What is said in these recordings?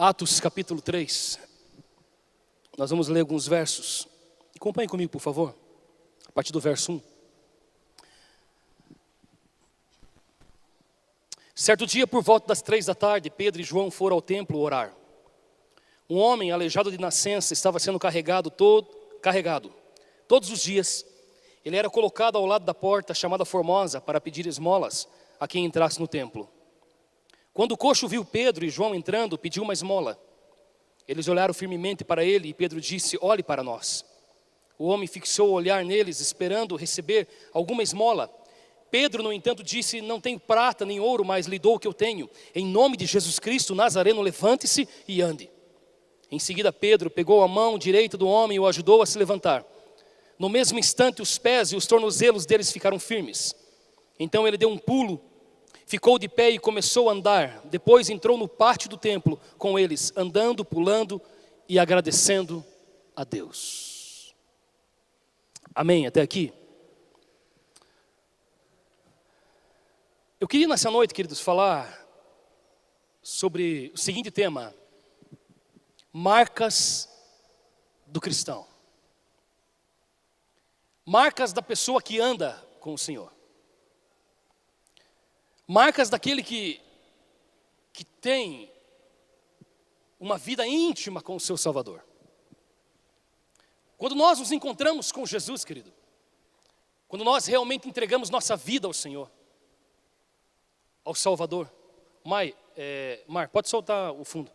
Atos capítulo 3. Nós vamos ler alguns versos. Acompanhe comigo, por favor. A partir do verso 1. Certo dia, por volta das três da tarde, Pedro e João foram ao templo orar. Um homem aleijado de nascença estava sendo carregado todo, carregado todos os dias. Ele era colocado ao lado da porta chamada Formosa para pedir esmolas a quem entrasse no templo. Quando o coxo viu Pedro e João entrando, pediu uma esmola. Eles olharam firmemente para ele e Pedro disse: Olhe para nós. O homem fixou o olhar neles, esperando receber alguma esmola. Pedro, no entanto, disse: Não tenho prata nem ouro, mas lhe dou o que eu tenho. Em nome de Jesus Cristo, Nazareno, levante-se e ande. Em seguida, Pedro pegou a mão direita do homem e o ajudou a se levantar. No mesmo instante, os pés e os tornozelos deles ficaram firmes. Então ele deu um pulo, ficou de pé e começou a andar. Depois entrou no pátio do templo com eles, andando, pulando e agradecendo a Deus. Amém? Até aqui? Eu queria nessa noite, queridos, falar sobre o seguinte tema: marcas do cristão. Marcas da pessoa que anda com o Senhor. Marcas daquele que, que tem uma vida íntima com o seu Salvador. Quando nós nos encontramos com Jesus, querido, quando nós realmente entregamos nossa vida ao Senhor, ao Salvador. Mai, é, Mar, pode soltar o fundo.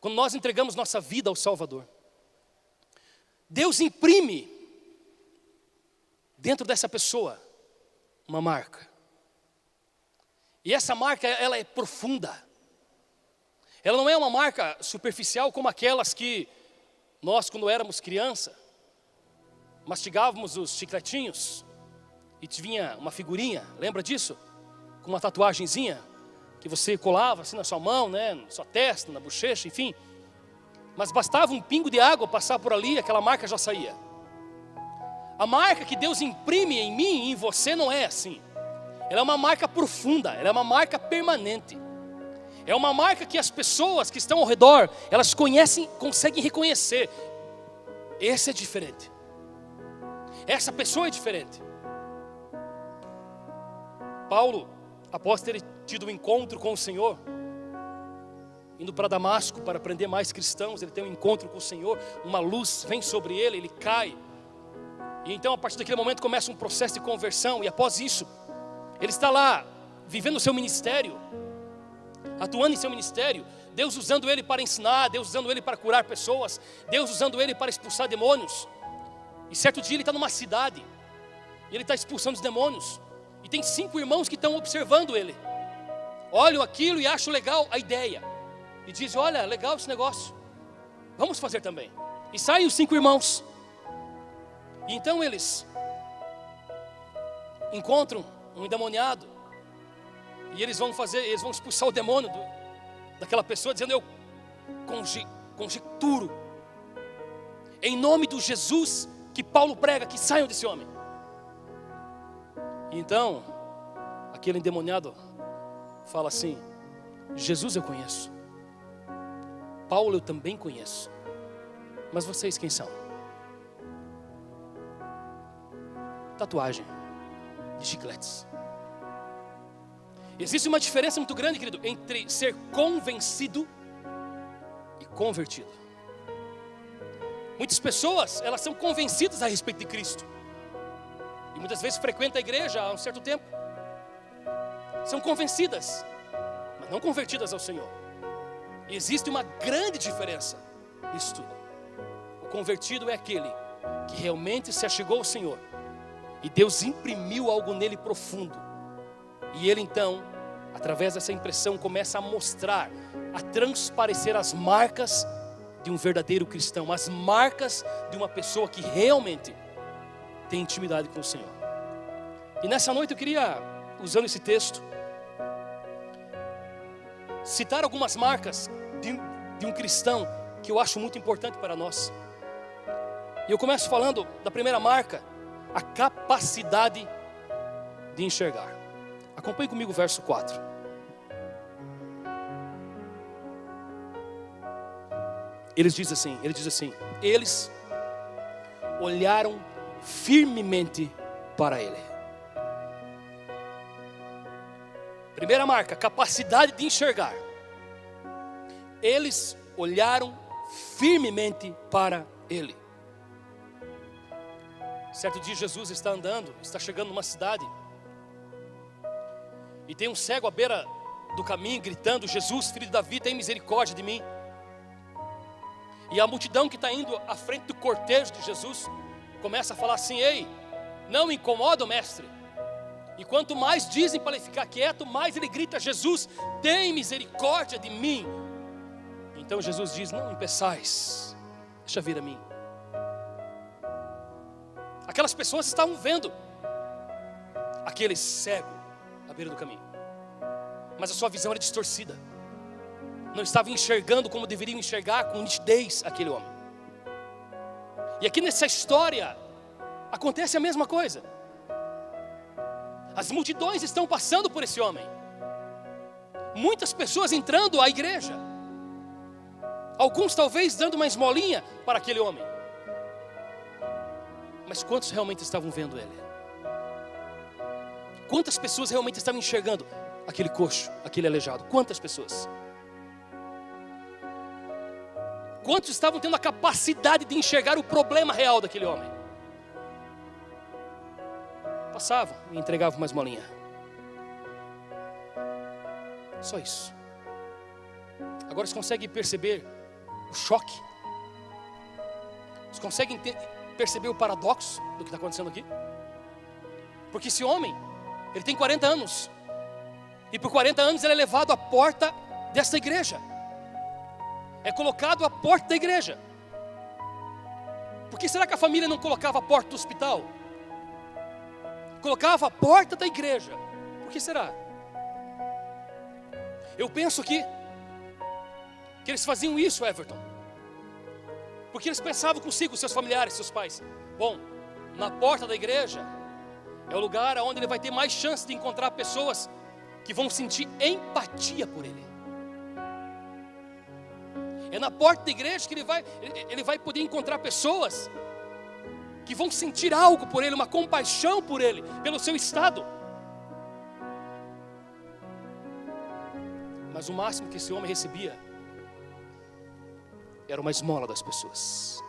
Quando nós entregamos nossa vida ao Salvador, Deus imprime dentro dessa pessoa uma marca. E essa marca, ela é profunda. Ela não é uma marca superficial como aquelas que nós, quando éramos criança, mastigávamos os chicletinhos e vinha uma figurinha, lembra disso? com uma tatuagemzinha que você colava assim na sua mão, né, na sua testa, na bochecha, enfim. Mas bastava um pingo de água passar por ali, aquela marca já saía. A marca que Deus imprime em mim e em você não é assim. Ela é uma marca profunda, ela é uma marca permanente. É uma marca que as pessoas que estão ao redor, elas conhecem, conseguem reconhecer. Esse é diferente. Essa pessoa é diferente. Paulo, após ter tido um encontro com o Senhor, indo para Damasco para aprender mais cristãos, ele tem um encontro com o Senhor, uma luz vem sobre ele, ele cai. E então, a partir daquele momento, começa um processo de conversão, e após isso, ele está lá, vivendo o seu ministério, atuando em seu ministério, Deus usando ele para ensinar, Deus usando ele para curar pessoas, Deus usando ele para expulsar demônios. E certo dia ele está numa cidade, e ele está expulsando os demônios. E tem cinco irmãos que estão observando ele. Olham aquilo e acham legal a ideia. E dizem: Olha, legal esse negócio. Vamos fazer também. E saem os cinco irmãos. E então eles encontram um endemoniado. E eles vão fazer, eles vão expulsar o demônio do, daquela pessoa, dizendo: Eu conjecturo, em nome do Jesus que Paulo prega, que saiam desse homem. Então, aquele endemoniado fala assim: Jesus eu conheço, Paulo eu também conheço, mas vocês quem são? Tatuagem de chicletes. Existe uma diferença muito grande, querido, entre ser convencido e convertido. Muitas pessoas, elas são convencidas a respeito de Cristo e muitas vezes frequentam a igreja há um certo tempo, são convencidas, mas não convertidas ao Senhor. E existe uma grande diferença nisso tudo. O convertido é aquele que realmente se achegou ao Senhor e Deus imprimiu algo nele profundo. E ele então, através dessa impressão, começa a mostrar, a transparecer as marcas de um verdadeiro cristão, as marcas de uma pessoa que realmente tem intimidade com o Senhor. E nessa noite eu queria, usando esse texto, citar algumas marcas de, de um cristão que eu acho muito importante para nós. E eu começo falando da primeira marca, a capacidade de enxergar. Acompanhe comigo o verso 4. Eles diz assim, ele diz assim, eles olharam firmemente para ele. Primeira marca, capacidade de enxergar. Eles olharam firmemente para ele. Certo dia Jesus está andando, está chegando numa cidade, e tem um cego à beira do caminho gritando: Jesus, filho de Davi, tem misericórdia de mim. E a multidão que está indo à frente do cortejo de Jesus começa a falar assim: Ei, não incomoda o mestre. E quanto mais dizem para ele ficar quieto, mais ele grita: Jesus, tem misericórdia de mim. Então Jesus diz: Não impeçais, deixa vir a mim. Aquelas pessoas estavam vendo aquele cego beira do caminho, mas a sua visão era distorcida, não estava enxergando como deveriam enxergar com nitidez aquele homem. E aqui nessa história acontece a mesma coisa. As multidões estão passando por esse homem. Muitas pessoas entrando à igreja. Alguns talvez dando uma esmolinha para aquele homem. Mas quantos realmente estavam vendo ele? Quantas pessoas realmente estavam enxergando aquele coxo, aquele aleijado? Quantas pessoas? Quantos estavam tendo a capacidade de enxergar o problema real daquele homem? Passavam e entregavam uma esmolinha. Só isso. Agora vocês conseguem perceber o choque? Vocês conseguem perceber o paradoxo do que está acontecendo aqui? Porque esse homem, ele tem 40 anos. E por 40 anos ele é levado à porta desta igreja é colocado à porta da igreja. Por que será que a família não colocava a porta do hospital? Colocava a porta da igreja. Por que será? Eu penso que que eles faziam isso, Everton. Porque eles pensavam consigo, seus familiares, seus pais. Bom, na porta da igreja é o lugar onde ele vai ter mais chance de encontrar pessoas que vão sentir empatia por ele. É na porta da igreja que ele vai, ele vai poder encontrar pessoas que vão sentir algo por ele, uma compaixão por ele, pelo seu estado. Mas o máximo que esse homem recebia era uma esmola das pessoas.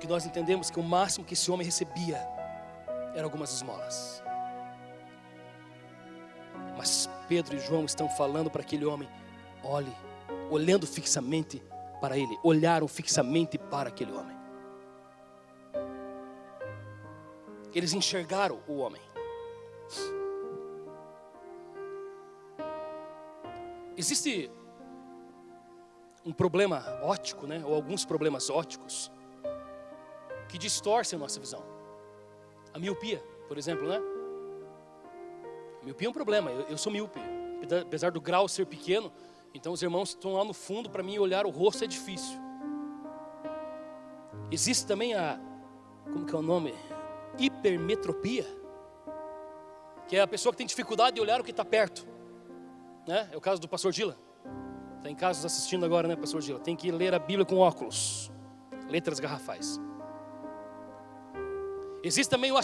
Porque nós entendemos que o máximo que esse homem recebia era algumas esmolas. Mas Pedro e João estão falando para aquele homem: Olhe, olhando fixamente para ele, olharam fixamente para aquele homem. Eles enxergaram o homem. Existe um problema ótico, né? ou alguns problemas óticos, que distorcem a nossa visão. A miopia, por exemplo, né? A miopia é um problema, eu, eu sou míope, apesar do grau ser pequeno, então os irmãos estão lá no fundo, para mim olhar o rosto é difícil. Existe também a, como que é o nome? Hipermetropia, que é a pessoa que tem dificuldade de olhar o que está perto. Né? É o caso do pastor Dila. Tem tá casos assistindo agora, né, pastor Dila? Tem que ler a Bíblia com óculos, letras garrafais. Existe também o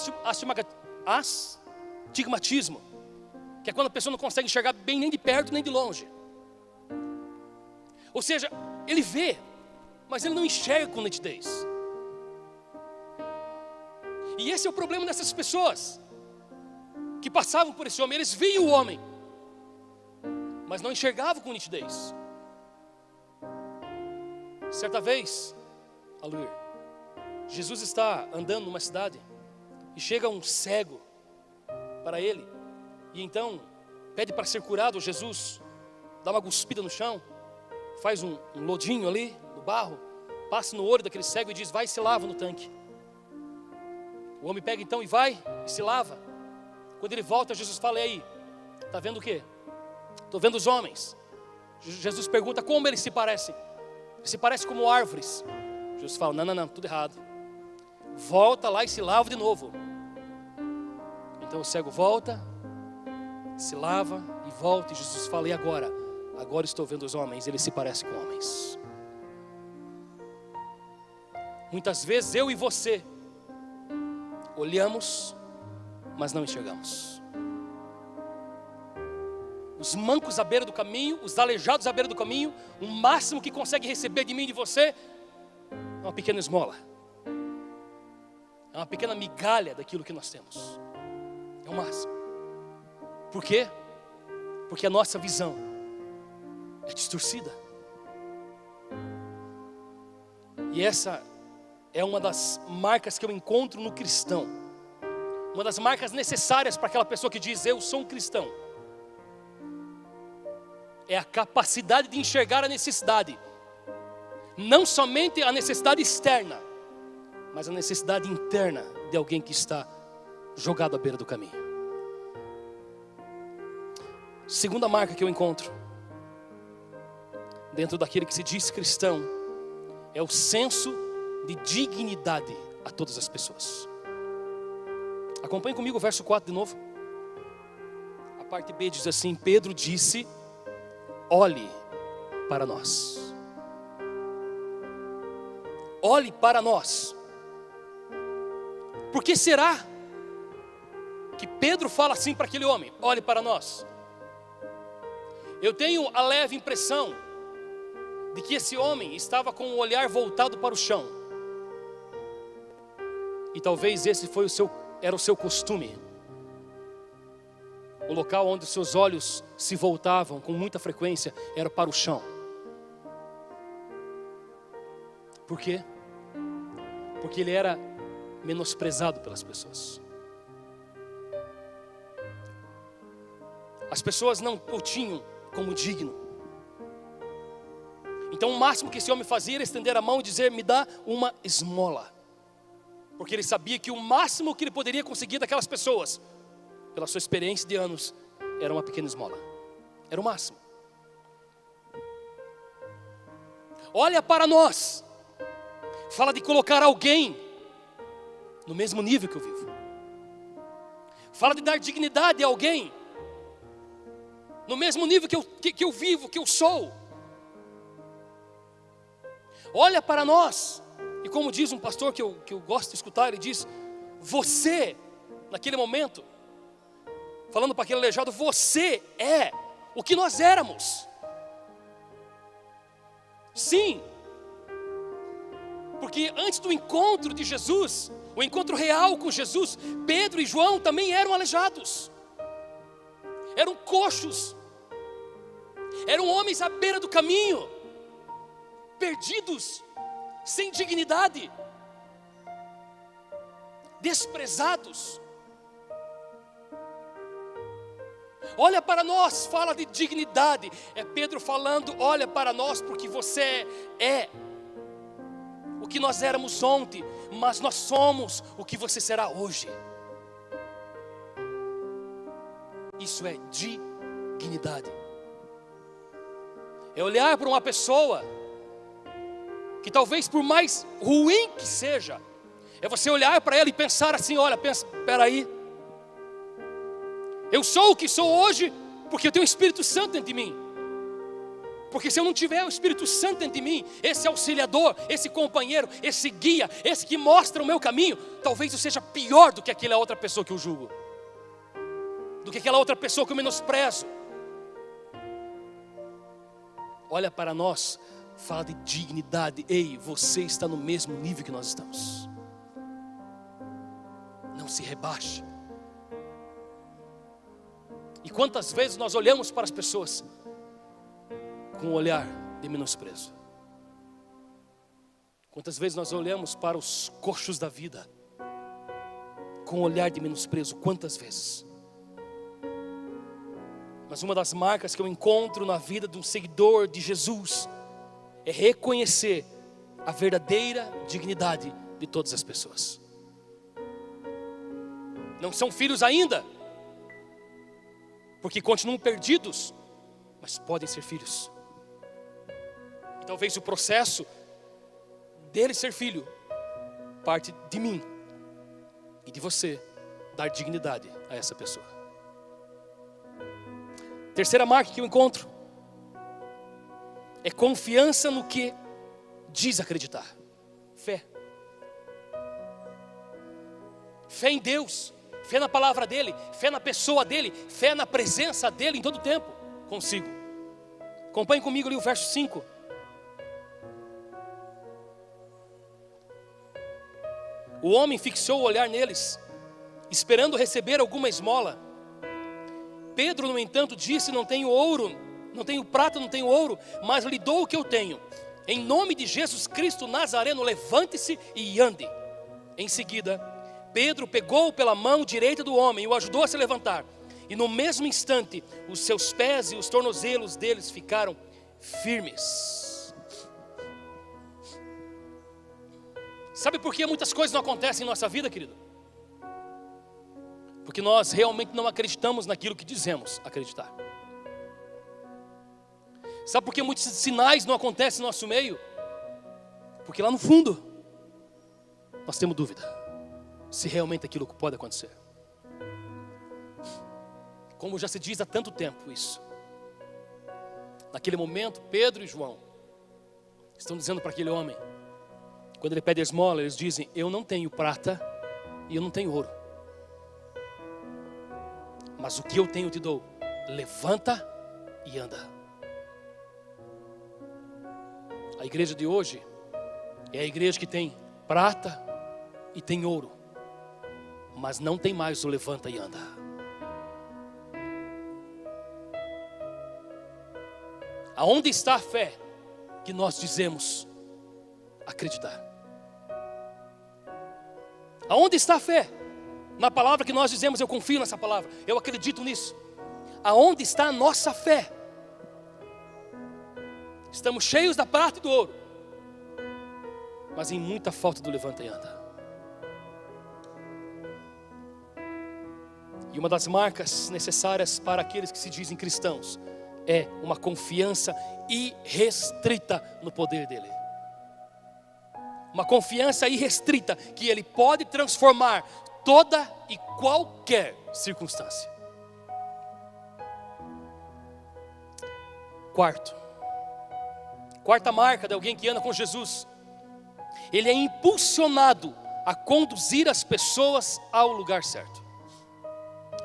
astigmatismo, que é quando a pessoa não consegue enxergar bem nem de perto nem de longe. Ou seja, ele vê, mas ele não enxerga com nitidez. E esse é o problema dessas pessoas que passavam por esse homem. Eles viam o homem, mas não enxergavam com nitidez. Certa vez, Aluir, Jesus está andando numa cidade e chega um cego para ele, e então pede para ser curado. Jesus dá uma cuspida no chão faz um, um lodinho ali, no barro, passa no olho daquele cego e diz: Vai e se lava no tanque. O homem pega então e vai e se lava. Quando ele volta, Jesus fala: E aí, está vendo o que? Estou vendo os homens. Jesus pergunta como eles se parecem. Se parecem como árvores. Jesus fala: Não, não, não, tudo errado. Volta lá e se lava de novo. Então o cego volta, se lava e volta. E Jesus fala: E agora? agora estou vendo os homens, eles se parecem com homens. Muitas vezes eu e você olhamos, mas não enxergamos. Os mancos à beira do caminho, os aleijados à beira do caminho, o máximo que consegue receber de mim e de você é uma pequena esmola, é uma pequena migalha daquilo que nós temos, é o máximo. Por quê? Porque a nossa visão é distorcida. E essa é uma das marcas que eu encontro no cristão. Uma das marcas necessárias para aquela pessoa que diz: Eu sou um cristão. É a capacidade de enxergar a necessidade, não somente a necessidade externa, mas a necessidade interna de alguém que está jogado à beira do caminho. Segunda marca que eu encontro, dentro daquele que se diz cristão, é o senso de dignidade a todas as pessoas. Acompanhe comigo o verso 4 de novo. A parte B diz assim: Pedro disse: Olhe para nós. Olhe para nós. Por que será que Pedro fala assim para aquele homem? Olhe para nós. Eu tenho a leve impressão de que esse homem estava com o olhar voltado para o chão. E talvez esse foi o seu, era o seu costume. O local onde os seus olhos se voltavam com muita frequência era para o chão. Por quê? Porque ele era menosprezado pelas pessoas. As pessoas não o tinham como digno. Então o máximo que esse homem fazia era estender a mão e dizer: Me dá uma esmola porque ele sabia que o máximo que ele poderia conseguir daquelas pessoas, pela sua experiência de anos, era uma pequena esmola. Era o máximo. Olha para nós, fala de colocar alguém no mesmo nível que eu vivo, fala de dar dignidade a alguém no mesmo nível que eu, que, que eu vivo, que eu sou. Olha para nós, e como diz um pastor que eu, que eu gosto de escutar, ele diz: Você, naquele momento, falando para aquele aleijado, você é o que nós éramos. Sim, porque antes do encontro de Jesus, o encontro real com Jesus, Pedro e João também eram aleijados, eram coxos, eram homens à beira do caminho, perdidos, sem dignidade, desprezados. Olha para nós, fala de dignidade. É Pedro falando: olha para nós, porque você é o que nós éramos ontem, mas nós somos o que você será hoje. Isso é dignidade. É olhar para uma pessoa que talvez por mais ruim que seja, é você olhar para ela e pensar assim: olha, pensa, aí, eu sou o que sou hoje porque eu tenho o Espírito Santo dentro de mim. Porque se eu não tiver o Espírito Santo dentro de mim, esse auxiliador, esse companheiro, esse guia, esse que mostra o meu caminho, talvez eu seja pior do que aquela outra pessoa que eu julgo, do que aquela outra pessoa que eu menosprezo. Olha para nós, fala de dignidade. Ei, você está no mesmo nível que nós estamos. Não se rebaixe. E quantas vezes nós olhamos para as pessoas com um olhar de menosprezo? Quantas vezes nós olhamos para os coxos da vida com um olhar de menosprezo? Quantas vezes? Mas uma das marcas que eu encontro na vida de um seguidor de Jesus é reconhecer a verdadeira dignidade de todas as pessoas. Não são filhos ainda, porque continuam perdidos, mas podem ser filhos. E talvez o processo dele ser filho parte de mim e de você dar dignidade a essa pessoa. Terceira marca que eu encontro é confiança no que diz acreditar. Fé. Fé em Deus, fé na palavra dEle, fé na pessoa dEle, fé na presença dEle em todo o tempo consigo. Acompanhe comigo ali o verso 5. O homem fixou o olhar neles, esperando receber alguma esmola. Pedro, no entanto, disse: Não tenho ouro, não tenho prata, não tenho ouro, mas lhe dou o que eu tenho. Em nome de Jesus Cristo Nazareno, levante-se e ande. Em seguida, Pedro pegou pela mão direita do homem e o ajudou a se levantar. E no mesmo instante, os seus pés e os tornozelos deles ficaram firmes. Sabe por que muitas coisas não acontecem em nossa vida, querido? Porque nós realmente não acreditamos naquilo que dizemos acreditar. Sabe por que muitos sinais não acontecem no nosso meio? Porque lá no fundo, nós temos dúvida se realmente aquilo pode acontecer. Como já se diz há tanto tempo isso. Naquele momento, Pedro e João estão dizendo para aquele homem, quando ele pede esmola, eles dizem: Eu não tenho prata e eu não tenho ouro, mas o que eu tenho te dou. Levanta e anda. A igreja de hoje é a igreja que tem prata e tem ouro, mas não tem mais o levanta e anda. Aonde está a fé que nós dizemos acreditar? Aonde está a fé? Na palavra que nós dizemos, eu confio nessa palavra, eu acredito nisso. Aonde está a nossa fé? Estamos cheios da prata e do ouro, mas em muita falta do levanta e anda. E uma das marcas necessárias para aqueles que se dizem cristãos é uma confiança irrestrita no poder dele. Uma confiança irrestrita que ele pode transformar toda e qualquer circunstância. Quarto, Quarta marca de alguém que anda com Jesus. Ele é impulsionado a conduzir as pessoas ao lugar certo.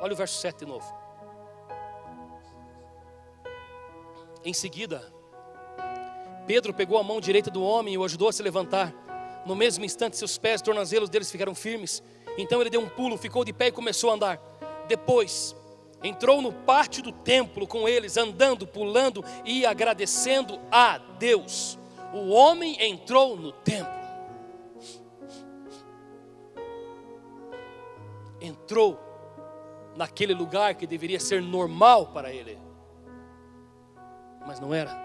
Olha o verso 7 de novo. Em seguida, Pedro pegou a mão direita do homem e o ajudou a se levantar. No mesmo instante, seus pés e tornozelos deles ficaram firmes. Então ele deu um pulo, ficou de pé e começou a andar. Depois, entrou no pátio do templo com eles, andando, pulando e agradecendo a Deus. O homem entrou no templo. Entrou naquele lugar que deveria ser normal para ele, mas não era.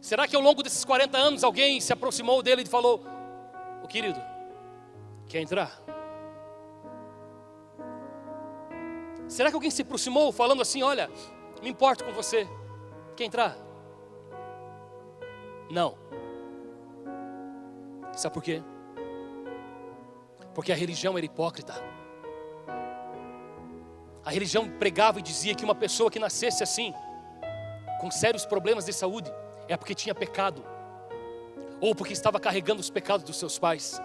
Será que ao longo desses 40 anos alguém se aproximou dele e falou: O querido, quer entrar? Será que alguém se aproximou falando assim: Olha, me importo com você, quer entrar? Não. Sabe por quê? Porque a religião era hipócrita. A religião pregava e dizia que uma pessoa que nascesse assim, com sérios problemas de saúde, é porque tinha pecado, ou porque estava carregando os pecados dos seus pais.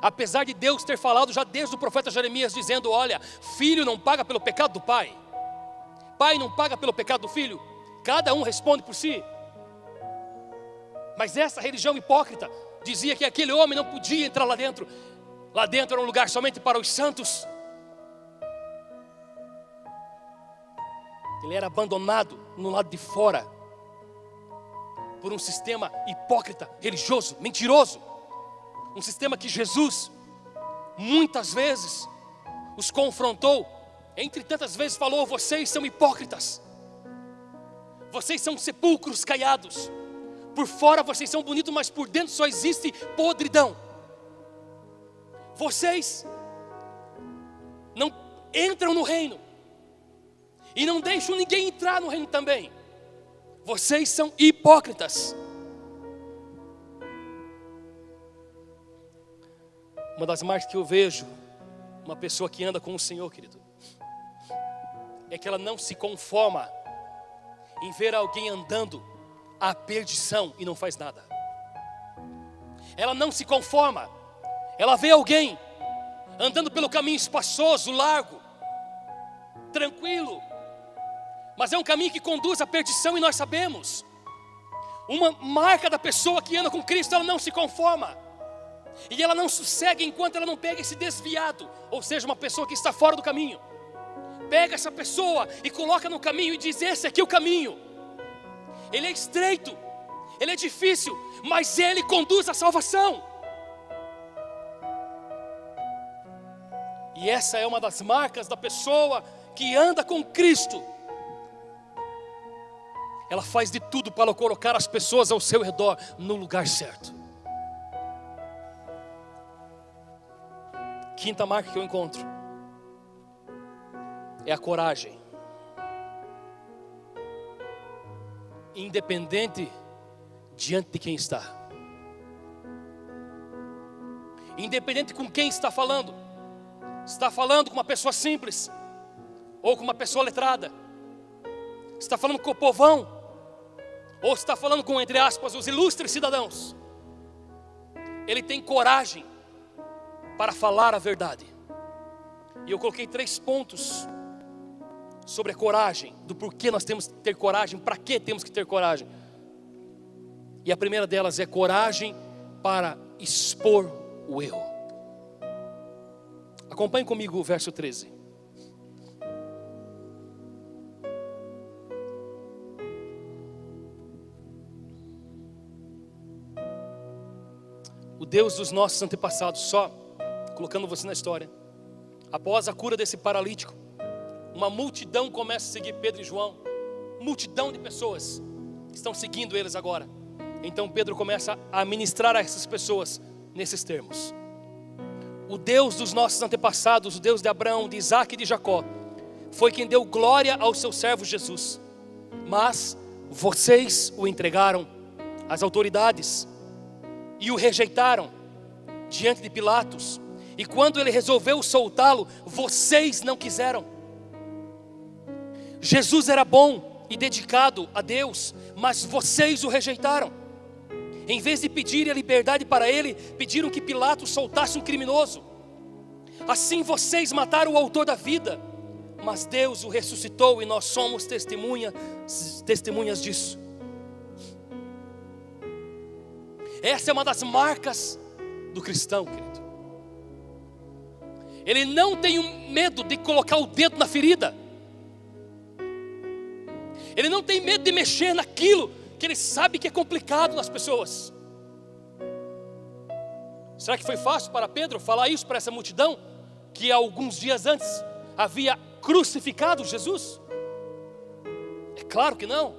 Apesar de Deus ter falado já desde o profeta Jeremias, dizendo: Olha, filho não paga pelo pecado do pai, pai não paga pelo pecado do filho, cada um responde por si. Mas essa religião hipócrita dizia que aquele homem não podia entrar lá dentro, lá dentro era um lugar somente para os santos. Ele era abandonado no lado de fora por um sistema hipócrita, religioso, mentiroso um sistema que Jesus muitas vezes os confrontou, entre tantas vezes falou: vocês são hipócritas, vocês são sepulcros caiados, por fora vocês são bonitos, mas por dentro só existe podridão. Vocês não entram no reino e não deixam ninguém entrar no reino também. Vocês são hipócritas. Uma das marcas que eu vejo, uma pessoa que anda com o Senhor, querido, é que ela não se conforma em ver alguém andando à perdição e não faz nada. Ela não se conforma. Ela vê alguém andando pelo caminho espaçoso, largo, tranquilo, mas é um caminho que conduz à perdição e nós sabemos. Uma marca da pessoa que anda com Cristo, ela não se conforma. E ela não sossegue enquanto ela não pega esse desviado, ou seja, uma pessoa que está fora do caminho. Pega essa pessoa e coloca no caminho e diz: Esse aqui é o caminho. Ele é estreito, ele é difícil, mas ele conduz à salvação. E essa é uma das marcas da pessoa que anda com Cristo. Ela faz de tudo para colocar as pessoas ao seu redor no lugar certo. Quinta marca que eu encontro é a coragem. Independente diante de quem está. Independente com quem está falando. Está falando com uma pessoa simples ou com uma pessoa letrada. Está falando com o povão ou está falando com entre aspas os ilustres cidadãos. Ele tem coragem para falar a verdade. E eu coloquei três pontos sobre a coragem, do porquê nós temos que ter coragem, para que temos que ter coragem. E a primeira delas é coragem para expor o erro. Acompanhe comigo o verso 13. O Deus dos nossos antepassados, só colocando você na história. Após a cura desse paralítico, uma multidão começa a seguir Pedro e João. Multidão de pessoas estão seguindo eles agora. Então Pedro começa a ministrar a essas pessoas nesses termos. O Deus dos nossos antepassados, o Deus de Abraão, de Isaac e de Jacó, foi quem deu glória ao seu servo Jesus. Mas vocês o entregaram às autoridades e o rejeitaram diante de Pilatos e quando ele resolveu soltá-lo, vocês não quiseram. Jesus era bom e dedicado a Deus, mas vocês o rejeitaram. Em vez de pedirem a liberdade para ele, pediram que Pilatos soltasse um criminoso. Assim vocês mataram o autor da vida, mas Deus o ressuscitou e nós somos testemunha, testemunhas disso. Essa é uma das marcas do cristão, querido. Ele não tem medo de colocar o dedo na ferida. Ele não tem medo de mexer naquilo que ele sabe que é complicado nas pessoas. Será que foi fácil para Pedro falar isso para essa multidão que alguns dias antes havia crucificado Jesus? É claro que não.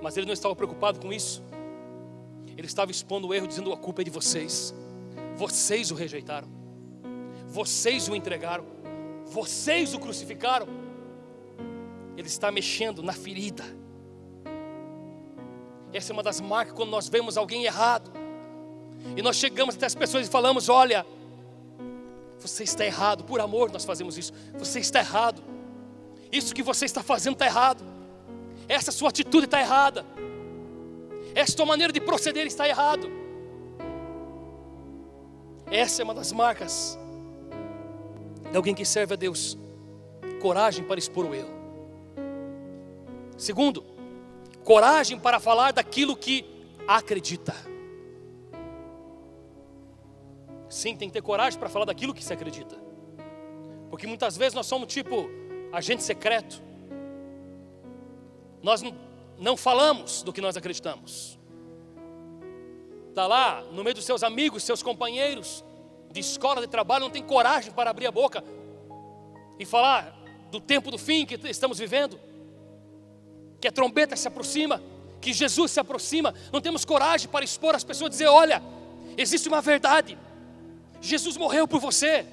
Mas ele não estava preocupado com isso. Ele estava expondo o erro, dizendo: a culpa é de vocês. Vocês o rejeitaram vocês o entregaram, vocês o crucificaram. Ele está mexendo na ferida. Essa é uma das marcas quando nós vemos alguém errado. E nós chegamos até as pessoas e falamos: Olha, você está errado, por amor nós fazemos isso. Você está errado. Isso que você está fazendo está errado. Essa sua atitude está errada. Sua maneira de proceder está errado. Essa é uma das marcas de alguém que serve a Deus. Coragem para expor o erro. Segundo, coragem para falar daquilo que acredita. Sim, tem que ter coragem para falar daquilo que se acredita. Porque muitas vezes nós somos tipo agente secreto. Nós não falamos do que nós acreditamos. Está lá no meio dos seus amigos, seus companheiros, de escola, de trabalho, não tem coragem para abrir a boca e falar do tempo do fim que estamos vivendo, que a trombeta se aproxima, que Jesus se aproxima, não temos coragem para expor as pessoas, dizer: olha, existe uma verdade, Jesus morreu por você.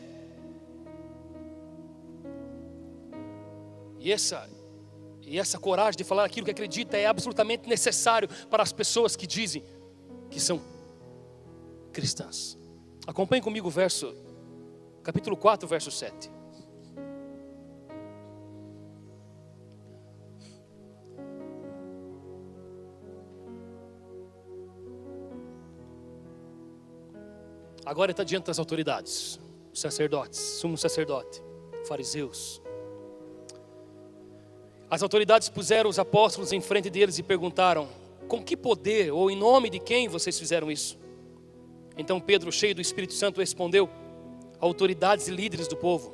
E essa, e essa coragem de falar aquilo que acredita é absolutamente necessário para as pessoas que dizem que são cristãs. Acompanhe comigo o verso, capítulo 4, verso 7. Agora está diante das autoridades, os sacerdotes, sumo sacerdote, fariseus. As autoridades puseram os apóstolos em frente deles e perguntaram: Com que poder ou em nome de quem vocês fizeram isso? Então Pedro, cheio do Espírito Santo, respondeu: Autoridades e líderes do povo,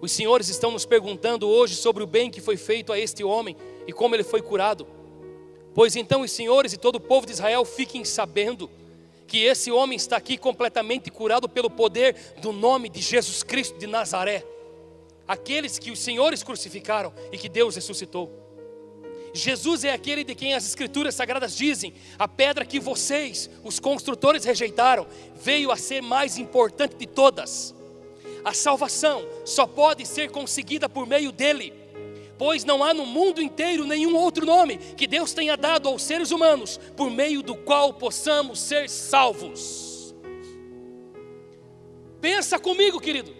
os senhores estão nos perguntando hoje sobre o bem que foi feito a este homem e como ele foi curado. Pois então os senhores e todo o povo de Israel fiquem sabendo que esse homem está aqui completamente curado pelo poder do nome de Jesus Cristo de Nazaré aqueles que os senhores crucificaram e que Deus ressuscitou. Jesus é aquele de quem as Escrituras Sagradas dizem: a pedra que vocês, os construtores, rejeitaram, veio a ser mais importante de todas. A salvação só pode ser conseguida por meio dele, pois não há no mundo inteiro nenhum outro nome que Deus tenha dado aos seres humanos por meio do qual possamos ser salvos. Pensa comigo, querido.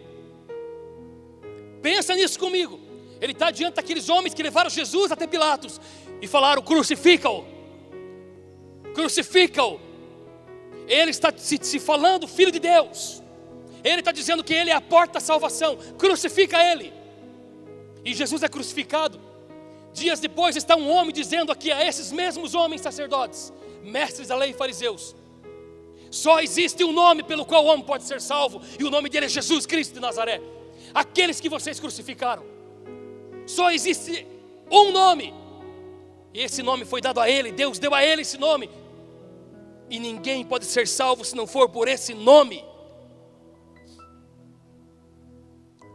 Pensa nisso comigo. Ele está diante daqueles homens que levaram Jesus até Pilatos e falaram: crucifica-o, crucifica-o. Ele está se, se falando, filho de Deus. Ele está dizendo que ele é a porta da salvação. Crucifica ele. E Jesus é crucificado. Dias depois está um homem dizendo aqui a esses mesmos homens sacerdotes, mestres da lei e fariseus: só existe um nome pelo qual o homem pode ser salvo, e o nome dele é Jesus Cristo de Nazaré aqueles que vocês crucificaram. Só existe um nome, e esse nome foi dado a Ele, Deus deu a Ele esse nome, e ninguém pode ser salvo se não for por esse nome.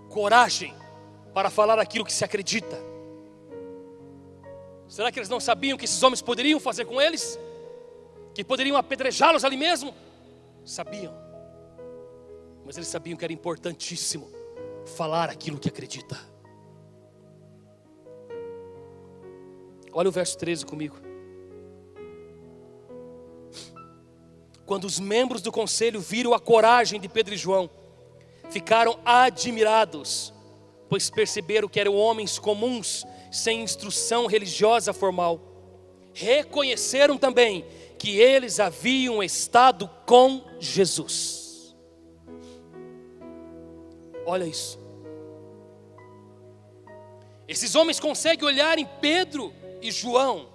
Coragem para falar aquilo que se acredita. Será que eles não sabiam que esses homens poderiam fazer com eles? Que poderiam apedrejá-los ali mesmo? Sabiam, mas eles sabiam que era importantíssimo falar aquilo que acredita. Olha o verso 13 comigo. Quando os membros do conselho viram a coragem de Pedro e João, ficaram admirados, pois perceberam que eram homens comuns, sem instrução religiosa formal. Reconheceram também que eles haviam estado com Jesus. Olha isso. Esses homens conseguem olhar em Pedro e João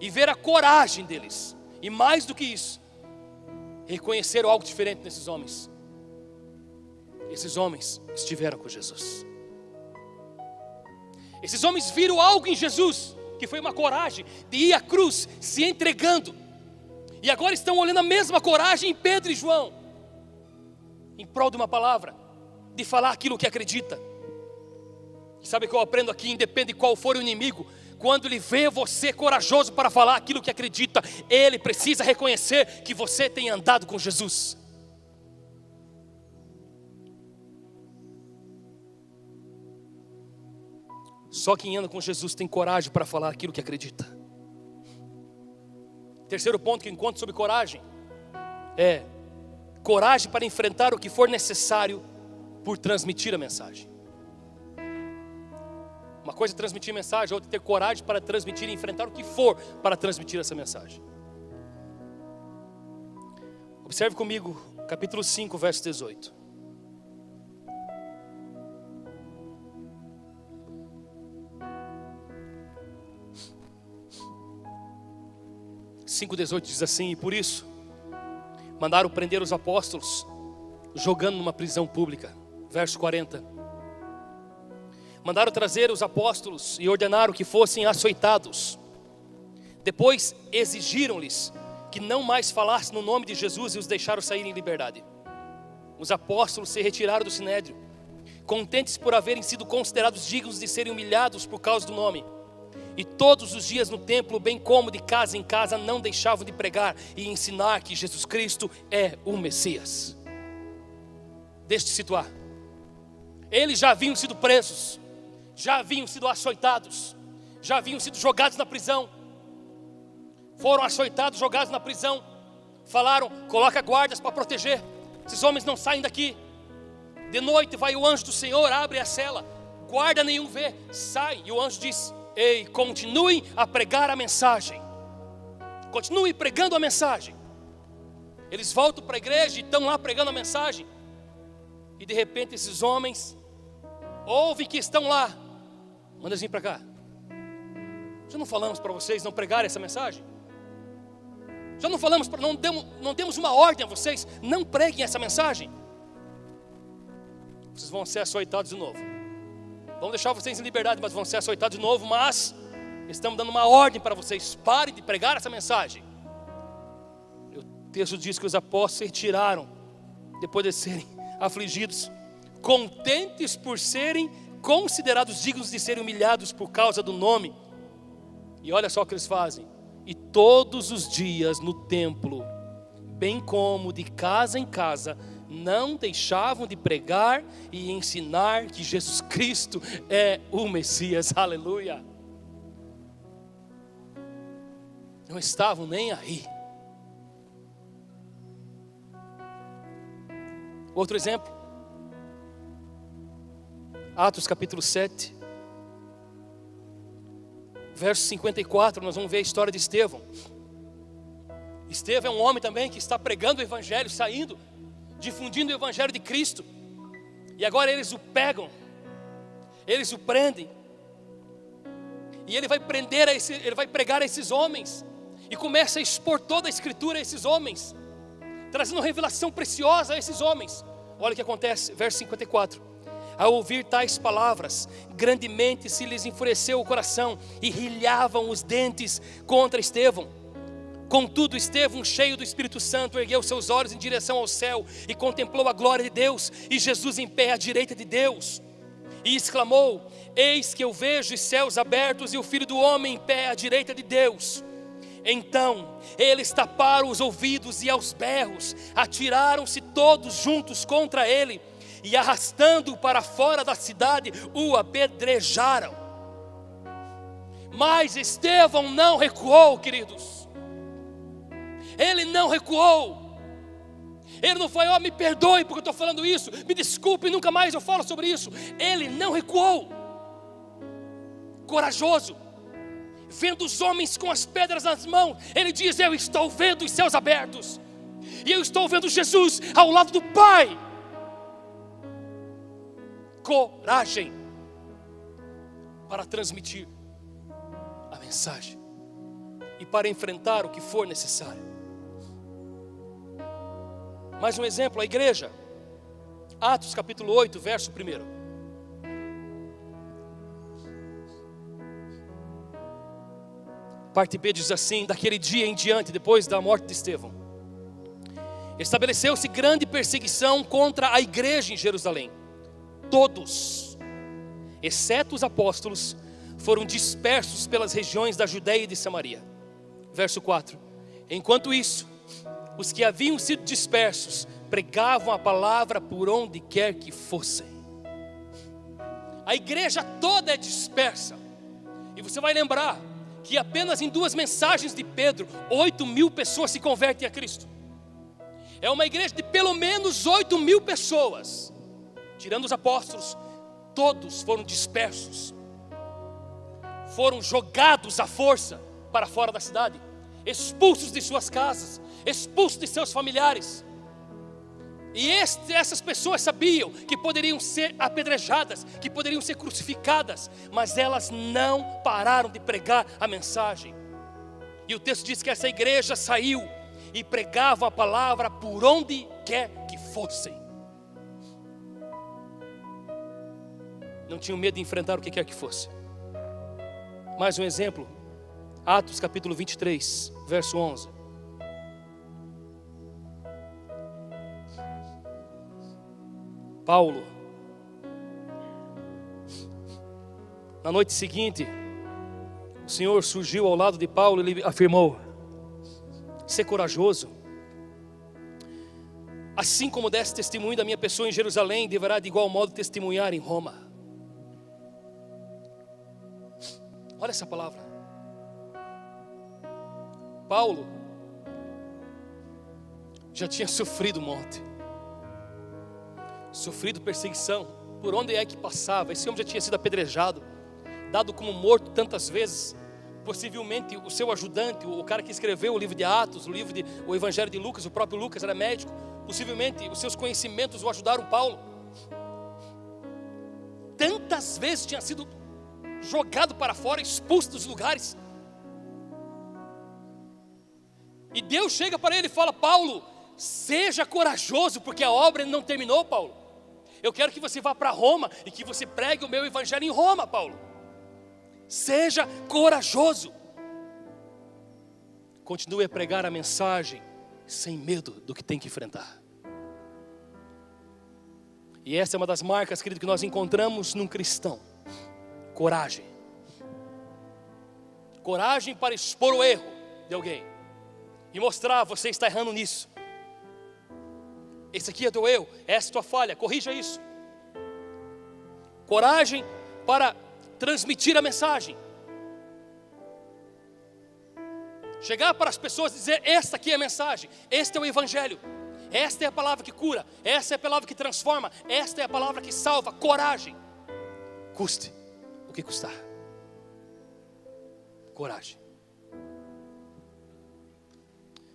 e ver a coragem deles, e mais do que isso, reconheceram algo diferente nesses homens. Esses homens estiveram com Jesus. Esses homens viram algo em Jesus, que foi uma coragem de ir à cruz, se entregando. E agora estão olhando a mesma coragem em Pedro e João, em prol de uma palavra de falar aquilo que acredita. Sabe o que eu aprendo aqui? Independe de qual for o inimigo, quando ele vê você corajoso para falar aquilo que acredita, ele precisa reconhecer que você tem andado com Jesus. Só quem anda com Jesus tem coragem para falar aquilo que acredita. Terceiro ponto que encontro sobre coragem é coragem para enfrentar o que for necessário por transmitir a mensagem. Uma coisa é transmitir mensagem, outra é ter coragem para transmitir e enfrentar o que for para transmitir essa mensagem. Observe comigo, capítulo 5, verso 18. Cinco dezoito diz assim, e por isso mandaram prender os apóstolos, jogando numa prisão pública verso 40. Mandaram trazer os apóstolos e ordenaram que fossem açoitados. Depois exigiram-lhes que não mais falassem no nome de Jesus e os deixaram sair em liberdade. Os apóstolos se retiraram do sinédrio, contentes por haverem sido considerados dignos de serem humilhados por causa do nome. E todos os dias no templo, bem como de casa em casa, não deixavam de pregar e ensinar que Jesus Cristo é o Messias. Deixe-te situar. Eles já haviam sido presos, já haviam sido açoitados, já haviam sido jogados na prisão. Foram açoitados, jogados na prisão. Falaram: coloca guardas para proteger. Esses homens não saem daqui. De noite vai o anjo do Senhor, abre a cela, guarda nenhum vê, sai. E o anjo diz: Ei, continuem a pregar a mensagem. Continue pregando a mensagem. Eles voltam para a igreja e estão lá pregando a mensagem. E de repente esses homens ouvem que estão lá. Manda eles vir para cá. Já não falamos para vocês não pregarem essa mensagem? Já não falamos, não demos, não demos uma ordem a vocês, não preguem essa mensagem? Vocês vão ser açoitados de novo. Vamos deixar vocês em liberdade, mas vão ser açoitados de novo. Mas estamos dando uma ordem para vocês: parem de pregar essa mensagem. O texto diz que os apóstolos se retiraram depois de serem afligidos, contentes por serem considerados dignos de serem humilhados por causa do nome. E olha só o que eles fazem e todos os dias no templo, bem como de casa em casa, não deixavam de pregar e ensinar que Jesus Cristo é o Messias, aleluia. Não estavam nem aí. Outro exemplo, Atos capítulo 7 verso 54, nós vamos ver a história de Estevão. Estevão é um homem também que está pregando o Evangelho, saindo, difundindo o Evangelho de Cristo. E agora eles o pegam, eles o prendem. E ele vai prender, esse, ele vai pregar a esses homens. E começa a expor toda a escritura a esses homens, trazendo revelação preciosa a esses homens. Olha o que acontece, verso 54. Ao ouvir tais palavras, grandemente se lhes enfureceu o coração e rilhavam os dentes contra Estevão. Contudo, Estevão, cheio do Espírito Santo, ergueu seus olhos em direção ao céu e contemplou a glória de Deus e Jesus em pé à direita de Deus. E exclamou: Eis que eu vejo os céus abertos e o filho do homem em pé à direita de Deus. Então eles taparam os ouvidos e aos berros atiraram-se todos juntos contra ele e arrastando-o para fora da cidade, o apedrejaram. Mas Estevão não recuou, queridos. Ele não recuou. Ele não foi, ó, oh, me perdoe porque eu estou falando isso, me desculpe, nunca mais eu falo sobre isso. Ele não recuou. Corajoso, vendo os homens com as pedras nas mãos, ele diz: Eu estou vendo os céus abertos, e eu estou vendo Jesus ao lado do Pai coragem para transmitir a mensagem e para enfrentar o que for necessário. Mais um exemplo, a igreja, Atos capítulo 8, verso 1. Parte B diz assim: daquele dia em diante, depois da morte de Estevão, estabeleceu-se grande perseguição contra a igreja em Jerusalém todos, exceto os apóstolos, foram dispersos pelas regiões da Judéia e de Samaria. Verso 4: Enquanto isso, os que haviam sido dispersos pregavam a palavra por onde quer que fossem. A igreja toda é dispersa, e você vai lembrar que apenas em duas mensagens de Pedro, oito mil pessoas se convertem a Cristo. É uma igreja de pelo menos oito mil pessoas tirando os apóstolos, todos foram dispersos, foram jogados à força para fora da cidade, expulsos de suas casas, expulsos de seus familiares. E este, essas pessoas sabiam que poderiam ser apedrejadas, que poderiam ser crucificadas, mas elas não pararam de pregar a mensagem. E o texto diz que essa igreja saiu e pregava a palavra por onde quer que fossem. Não tinham medo de enfrentar o que quer que fosse. Mais um exemplo, Atos capítulo 23, verso 11. Paulo, na noite seguinte, o Senhor surgiu ao lado de Paulo e ele afirmou: ser corajoso. Assim como desse testemunho da minha pessoa em Jerusalém, deverá de igual modo testemunhar em Roma. Olha essa palavra. Paulo já tinha sofrido monte, sofrido perseguição, por onde é que passava. Esse homem já tinha sido apedrejado, dado como morto tantas vezes, Possivelmente o seu ajudante, o cara que escreveu o livro de Atos, o livro de, o Evangelho de Lucas, o próprio Lucas era médico. Possivelmente os seus conhecimentos o ajudaram Paulo. Tantas vezes tinha sido jogado para fora, expulso dos lugares. E Deus chega para ele e fala: Paulo, seja corajoso, porque a obra não terminou, Paulo. Eu quero que você vá para Roma e que você pregue o meu evangelho em Roma, Paulo. Seja corajoso. Continue a pregar a mensagem sem medo do que tem que enfrentar. E essa é uma das marcas, querido, que nós encontramos num cristão: coragem. Coragem para expor o erro de alguém e mostrar: você está errando nisso. Esse aqui é teu erro, essa é tua falha, corrija isso. Coragem para transmitir a mensagem. Chegar para as pessoas e dizer: esta aqui é a mensagem, este é o Evangelho. Esta é a palavra que cura, esta é a palavra que transforma, esta é a palavra que salva. Coragem, custe que custar. Coragem.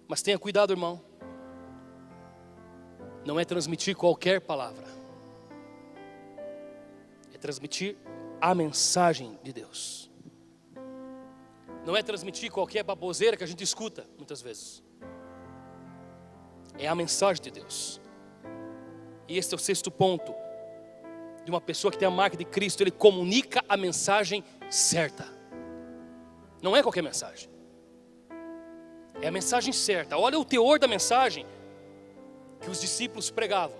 Mas tenha cuidado, irmão. Não é transmitir qualquer palavra, é transmitir a mensagem de Deus. Não é transmitir qualquer baboseira que a gente escuta muitas vezes é a mensagem de Deus. E esse é o sexto ponto de uma pessoa que tem a marca de Cristo, ele comunica a mensagem certa. Não é qualquer mensagem. É a mensagem certa. Olha o teor da mensagem que os discípulos pregavam.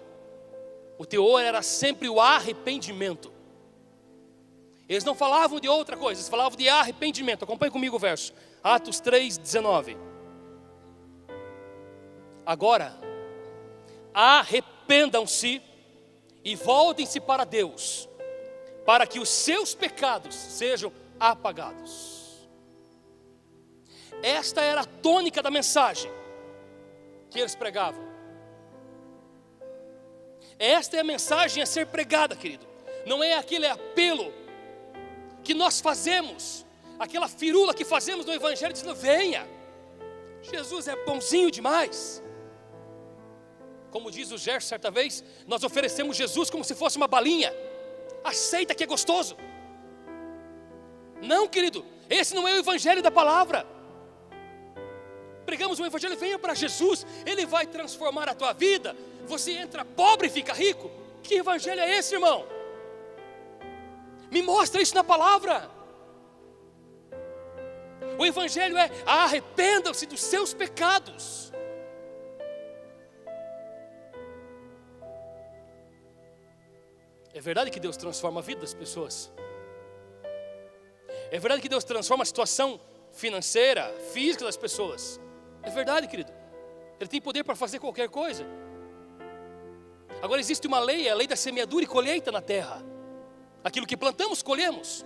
O teor era sempre o arrependimento. Eles não falavam de outra coisa, eles falavam de arrependimento. Acompanhe comigo o verso. Atos 3, 19. Agora, arrependam-se e voltem-se para Deus, para que os seus pecados sejam apagados. Esta era a tônica da mensagem que eles pregavam. Esta é a mensagem a ser pregada, querido. Não é aquele apelo que nós fazemos, aquela firula que fazemos no Evangelho dizendo: venha, Jesus é bonzinho demais. Como diz o Gerson certa vez, nós oferecemos Jesus como se fosse uma balinha. Aceita que é gostoso. Não, querido, esse não é o evangelho da palavra. Pregamos o evangelho, venha para Jesus, ele vai transformar a tua vida. Você entra pobre e fica rico. Que evangelho é esse, irmão? Me mostra isso na palavra. O evangelho é arrependam-se dos seus pecados. É verdade que Deus transforma a vida das pessoas. É verdade que Deus transforma a situação financeira, física das pessoas. É verdade, querido. Ele tem poder para fazer qualquer coisa. Agora existe uma lei, a lei da semeadura e colheita na terra. Aquilo que plantamos, colhemos.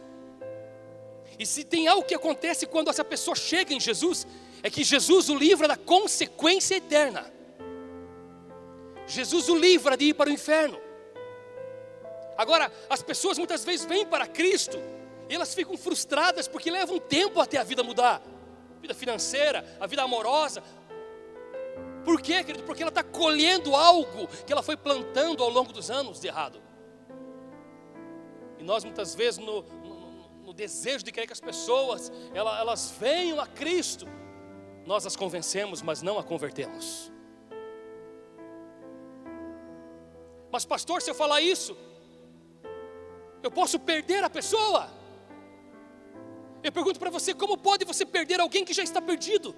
E se tem algo que acontece quando essa pessoa chega em Jesus, é que Jesus o livra da consequência eterna. Jesus o livra de ir para o inferno. Agora, as pessoas muitas vezes vêm para Cristo e elas ficam frustradas porque leva um tempo até a vida mudar a vida financeira, a vida amorosa. Por quê, querido? Porque ela está colhendo algo que ela foi plantando ao longo dos anos de errado. E nós muitas vezes, no, no, no desejo de querer que as pessoas elas, elas venham a Cristo, nós as convencemos, mas não a convertemos. Mas, pastor, se eu falar isso, eu posso perder a pessoa. Eu pergunto para você: como pode você perder alguém que já está perdido?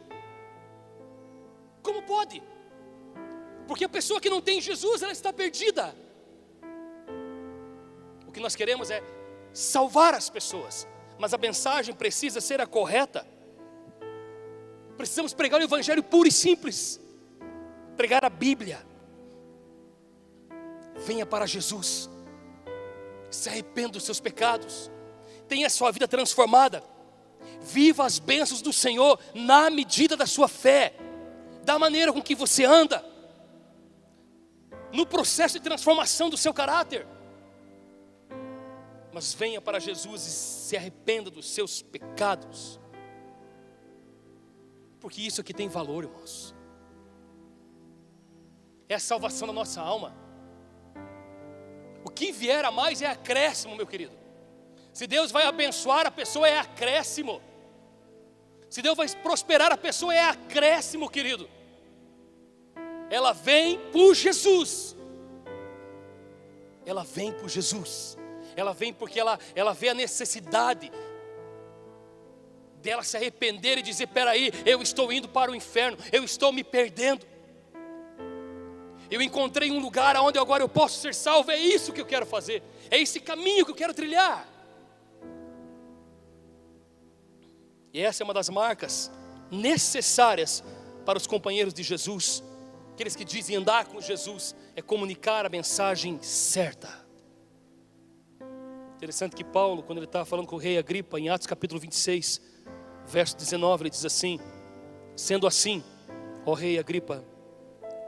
Como pode? Porque a pessoa que não tem Jesus, ela está perdida. O que nós queremos é salvar as pessoas, mas a mensagem precisa ser a correta. Precisamos pregar o Evangelho puro e simples, pregar a Bíblia. Venha para Jesus se arrependa dos seus pecados, tenha a sua vida transformada, viva as bênçãos do Senhor na medida da sua fé, da maneira com que você anda, no processo de transformação do seu caráter. Mas venha para Jesus e se arrependa dos seus pecados. Porque isso aqui tem valor, irmãos. É a salvação da nossa alma. O que vier a mais é acréscimo, meu querido. Se Deus vai abençoar a pessoa, é acréscimo. Se Deus vai prosperar a pessoa, é acréscimo, querido. Ela vem por Jesus. Ela vem por Jesus. Ela vem porque ela, ela vê a necessidade dela se arrepender e dizer: peraí, eu estou indo para o inferno, eu estou me perdendo. Eu encontrei um lugar onde agora eu posso ser salvo, é isso que eu quero fazer, é esse caminho que eu quero trilhar. E essa é uma das marcas necessárias para os companheiros de Jesus, aqueles que dizem andar com Jesus, é comunicar a mensagem certa. Interessante que Paulo, quando ele estava falando com o rei Agripa, em Atos capítulo 26, verso 19, ele diz assim: Sendo assim, ó rei Agripa,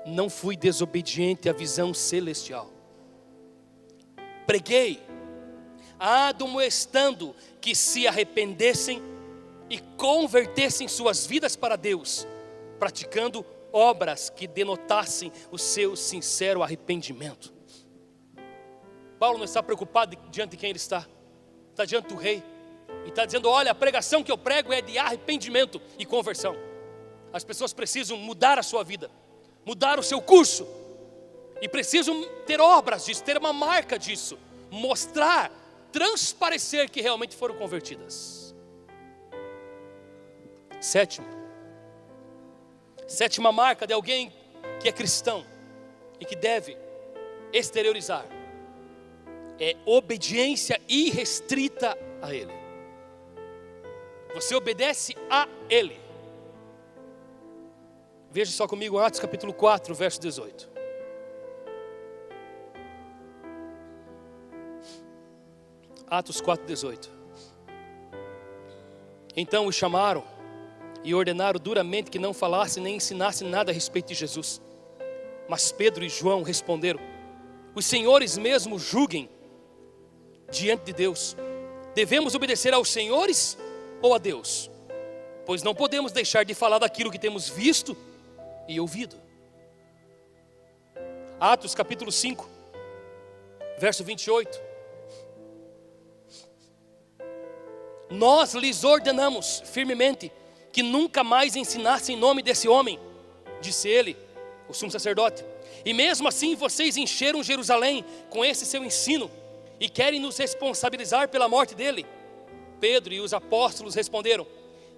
não fui desobediente à visão celestial. Preguei, admoestando que se arrependessem e convertessem suas vidas para Deus, praticando obras que denotassem o seu sincero arrependimento. Paulo não está preocupado diante de quem ele está, está diante do rei, e está dizendo: olha, a pregação que eu prego é de arrependimento e conversão. As pessoas precisam mudar a sua vida, mudar o seu curso, e precisam ter obras disso, ter uma marca disso, mostrar, transparecer que realmente foram convertidas. Sétimo, sétima marca de alguém que é cristão e que deve exteriorizar é obediência irrestrita a Ele. Você obedece a Ele. Veja só comigo Atos capítulo 4, verso 18. Atos 4, 18. Então o chamaram e ordenaram duramente que não falasse nem ensinasse nada a respeito de Jesus. Mas Pedro e João responderam: Os senhores mesmo julguem diante de Deus. Devemos obedecer aos senhores ou a Deus? Pois não podemos deixar de falar daquilo que temos visto e ouvido. Atos capítulo 5, verso 28. Nós lhes ordenamos firmemente que nunca mais ensinasse em nome desse homem, disse ele, o sumo sacerdote. E mesmo assim vocês encheram Jerusalém com esse seu ensino e querem nos responsabilizar pela morte dele. Pedro e os apóstolos responderam: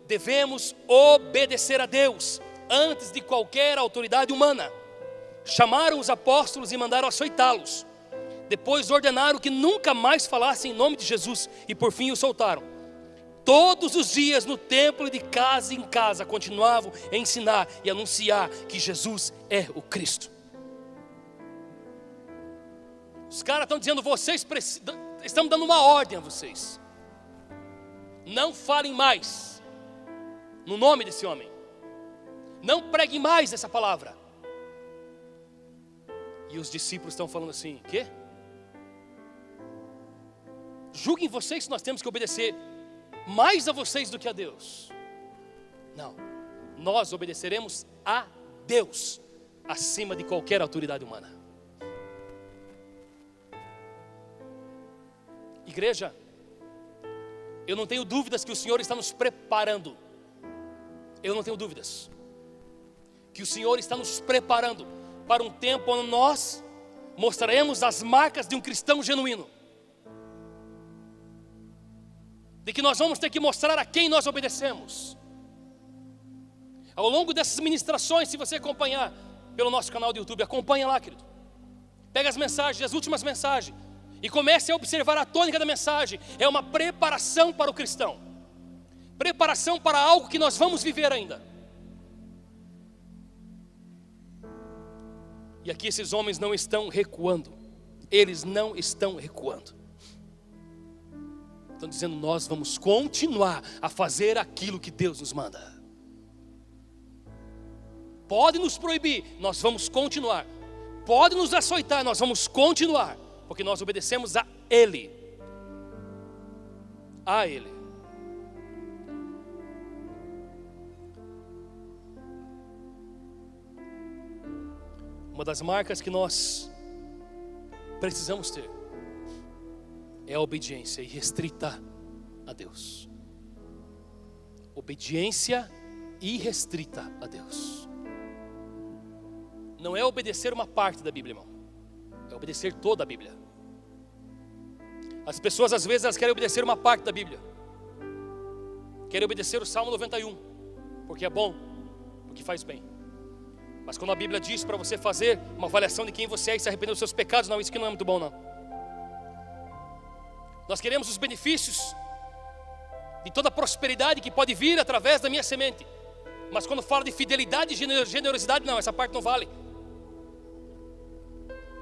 devemos obedecer a Deus antes de qualquer autoridade humana. Chamaram os apóstolos e mandaram açoitá-los. Depois ordenaram que nunca mais falassem em nome de Jesus e por fim o soltaram. Todos os dias no templo e de casa em casa continuavam a ensinar e anunciar que Jesus é o Cristo. Os caras estão dizendo, vocês estamos dando uma ordem a vocês. Não falem mais no nome desse homem. Não preguem mais essa palavra. E os discípulos estão falando assim: quê? Julguem vocês se nós temos que obedecer mais a vocês do que a Deus. Não, nós obedeceremos a Deus acima de qualquer autoridade humana. Igreja, eu não tenho dúvidas que o Senhor está nos preparando. Eu não tenho dúvidas que o Senhor está nos preparando para um tempo onde nós mostraremos as marcas de um cristão genuíno de que nós vamos ter que mostrar a quem nós obedecemos. Ao longo dessas ministrações, se você acompanhar pelo nosso canal do YouTube, acompanha lá, querido. Pega as mensagens, as últimas mensagens, e comece a observar a tônica da mensagem. É uma preparação para o cristão, preparação para algo que nós vamos viver ainda. E aqui esses homens não estão recuando, eles não estão recuando. Estão dizendo, nós vamos continuar a fazer aquilo que Deus nos manda. Pode nos proibir, nós vamos continuar. Pode nos açoitar, nós vamos continuar, porque nós obedecemos a Ele. A Ele. Uma das marcas que nós precisamos ter é a obediência irrestrita a Deus. Obediência irrestrita a Deus. Não é obedecer uma parte da Bíblia, irmão. É obedecer toda a Bíblia. As pessoas às vezes elas querem obedecer uma parte da Bíblia. Querem obedecer o Salmo 91, porque é bom, porque faz bem. Mas quando a Bíblia diz para você fazer uma avaliação de quem você é e se arrepender dos seus pecados, não, isso aqui não é muito bom, não. Nós queremos os benefícios de toda a prosperidade que pode vir através da minha semente. Mas quando fala de fidelidade e generosidade, não, essa parte não vale.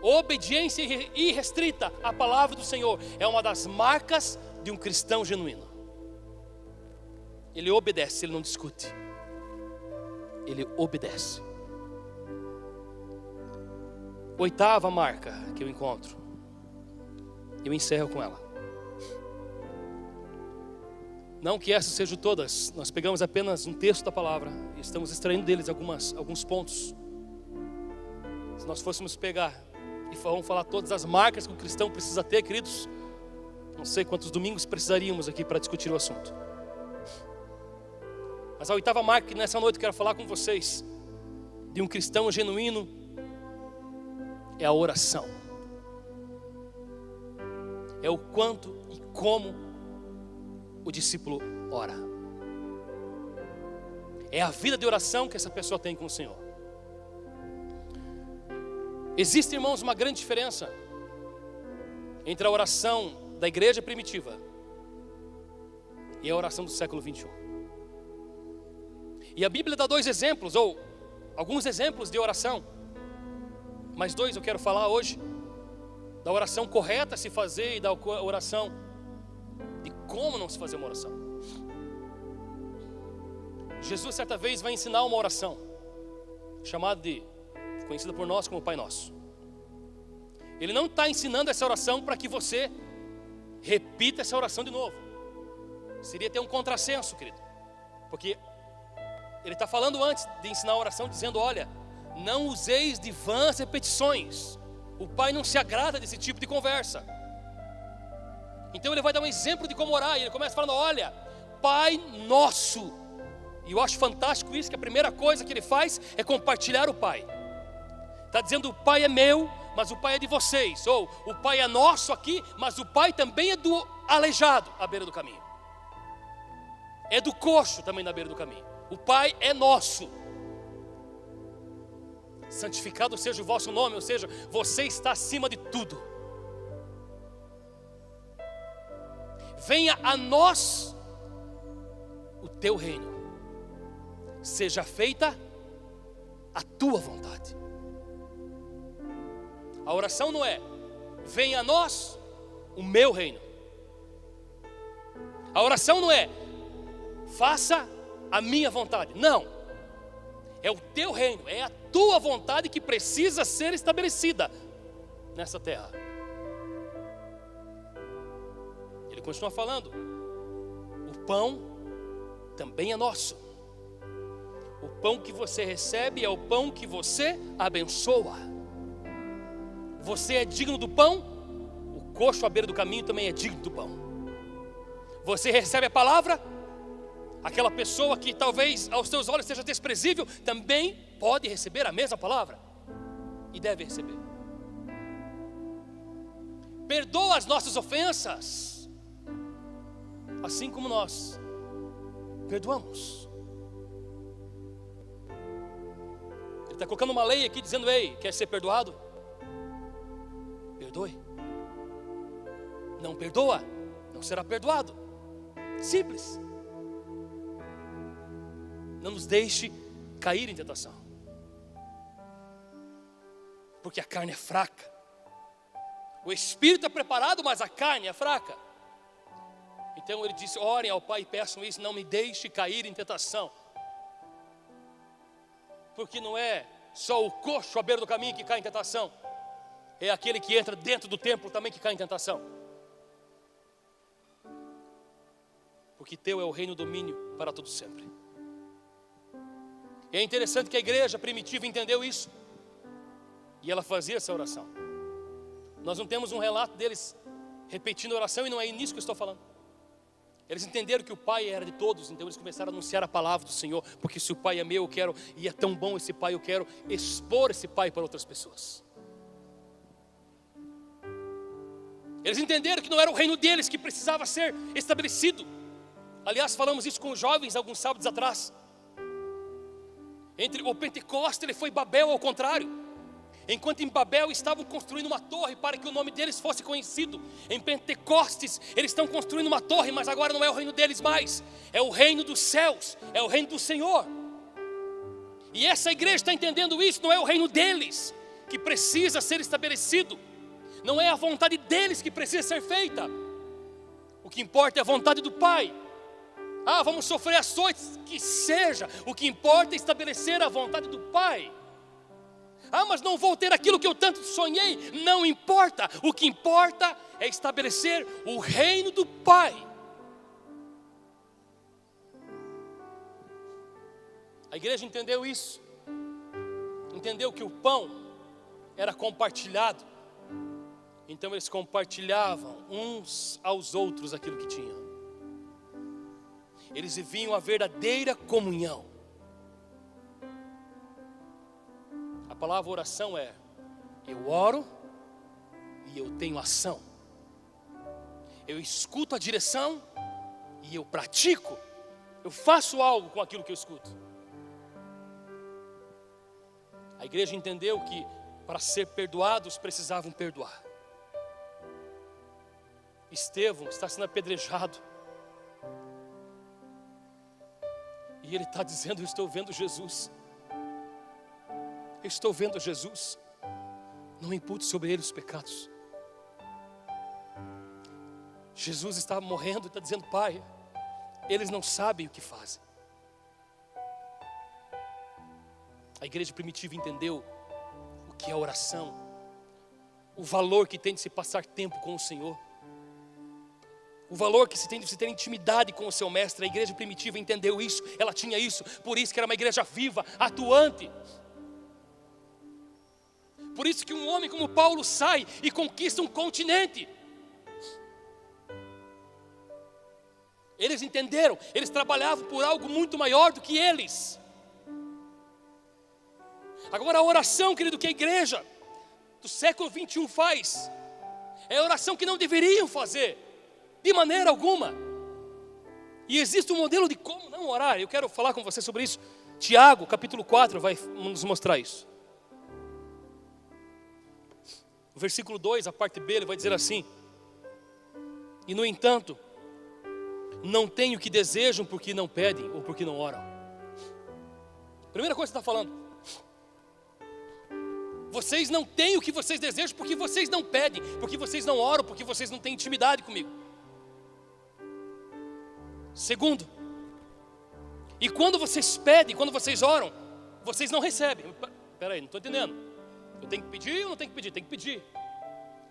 Obediência irrestrita à palavra do Senhor é uma das marcas de um cristão genuíno. Ele obedece, ele não discute. Ele obedece. Oitava marca que eu encontro. Eu encerro com ela. Não que essas sejam todas, nós pegamos apenas um texto da palavra e estamos extraindo deles algumas, alguns pontos. Se nós fôssemos pegar e vamos falar todas as marcas que o cristão precisa ter, queridos, não sei quantos domingos precisaríamos aqui para discutir o assunto. Mas a oitava marca que nessa noite eu quero falar com vocês, de um cristão genuíno, é a oração. É o quanto e como o discípulo ora. É a vida de oração que essa pessoa tem com o Senhor. Existe, irmãos, uma grande diferença entre a oração da igreja primitiva e a oração do século 21. E a Bíblia dá dois exemplos, ou alguns exemplos de oração mas dois eu quero falar hoje: da oração correta a se fazer e da oração de como não se fazer uma oração. Jesus certa vez vai ensinar uma oração chamada de conhecida por nós como Pai Nosso. Ele não está ensinando essa oração para que você repita essa oração de novo. Seria ter um contrassenso, querido, porque ele está falando antes de ensinar a oração, dizendo: olha, não useis de vãs repetições. O pai não se agrada desse tipo de conversa. Então ele vai dar um exemplo de como orar. E ele começa falando: Olha, Pai nosso. E eu acho fantástico isso, que a primeira coisa que ele faz é compartilhar o Pai. Está dizendo: O Pai é meu, mas o Pai é de vocês. Ou o Pai é nosso aqui, mas o Pai também é do aleijado à beira do caminho. É do coxo também na beira do caminho. O Pai é nosso santificado seja o vosso nome, ou seja, você está acima de tudo. Venha a nós o teu reino, seja feita a tua vontade. A oração não é, venha a nós o meu reino. A oração não é, faça a minha vontade. Não. É o teu reino, é a tua vontade que precisa ser estabelecida nessa terra. Ele continua falando: o pão também é nosso. O pão que você recebe é o pão que você abençoa. Você é digno do pão, o coxo à beira do caminho também é digno do pão. Você recebe a palavra, Aquela pessoa que talvez aos teus olhos seja desprezível, também pode receber a mesma palavra e deve receber. Perdoa as nossas ofensas, assim como nós perdoamos. Ele está colocando uma lei aqui dizendo: Ei, quer ser perdoado? Perdoe. Não perdoa, não será perdoado. Simples. Não nos deixe cair em tentação. Porque a carne é fraca. O espírito é preparado, mas a carne é fraca. Então ele disse: Orem ao Pai e peçam isso, não me deixe cair em tentação. Porque não é só o coxo à beira do caminho que cai em tentação, é aquele que entra dentro do templo também que cai em tentação. Porque teu é o reino domínio para todo sempre. E é interessante que a igreja primitiva entendeu isso. E ela fazia essa oração. Nós não temos um relato deles repetindo a oração e não é nisso que eu estou falando. Eles entenderam que o Pai era de todos, então eles começaram a anunciar a palavra do Senhor, porque se o Pai é meu, eu quero, e é tão bom esse Pai, eu quero expor esse Pai para outras pessoas. Eles entenderam que não era o reino deles que precisava ser estabelecido. Aliás, falamos isso com jovens alguns sábados atrás. Entre o Pentecostes, ele foi Babel ao contrário. Enquanto em Babel estavam construindo uma torre para que o nome deles fosse conhecido, em Pentecostes eles estão construindo uma torre, mas agora não é o reino deles mais, é o reino dos céus, é o reino do Senhor. E essa igreja está entendendo isso, não é o reino deles que precisa ser estabelecido, não é a vontade deles que precisa ser feita, o que importa é a vontade do Pai. Ah, vamos sofrer açoites, que seja, o que importa é estabelecer a vontade do Pai. Ah, mas não vou ter aquilo que eu tanto sonhei. Não importa. O que importa é estabelecer o reino do Pai. A igreja entendeu isso. Entendeu que o pão era compartilhado. Então eles compartilhavam uns aos outros aquilo que tinham. Eles viviam a verdadeira comunhão. palavra oração é: eu oro e eu tenho ação. Eu escuto a direção e eu pratico. Eu faço algo com aquilo que eu escuto. A igreja entendeu que para ser perdoados precisavam perdoar. Estevão está sendo apedrejado. E ele está dizendo: Eu estou vendo Jesus. Eu estou vendo Jesus. Não impute sobre ele os pecados. Jesus está morrendo e está dizendo, Pai, eles não sabem o que fazem. A igreja primitiva entendeu o que é oração, o valor que tem de se passar tempo com o Senhor, o valor que se tem de se ter intimidade com o seu mestre. A igreja primitiva entendeu isso, ela tinha isso, por isso que era uma igreja viva, atuante. Por isso que um homem como Paulo sai e conquista um continente. Eles entenderam, eles trabalhavam por algo muito maior do que eles. Agora a oração, querido, que a igreja do século 21 faz, é a oração que não deveriam fazer, de maneira alguma. E existe um modelo de como não orar. Eu quero falar com você sobre isso. Tiago, capítulo 4, vai nos mostrar isso. No versículo 2, a parte B, ele vai dizer assim: E no entanto, não têm o que desejam porque não pedem ou porque não oram. Primeira coisa que está falando. Vocês não têm o que vocês desejam porque vocês não pedem, porque vocês não oram, porque vocês não têm intimidade comigo. Segundo, e quando vocês pedem, quando vocês oram, vocês não recebem. Espera aí, não estou entendendo. Eu tenho que pedir ou não tenho que pedir? Tem que pedir.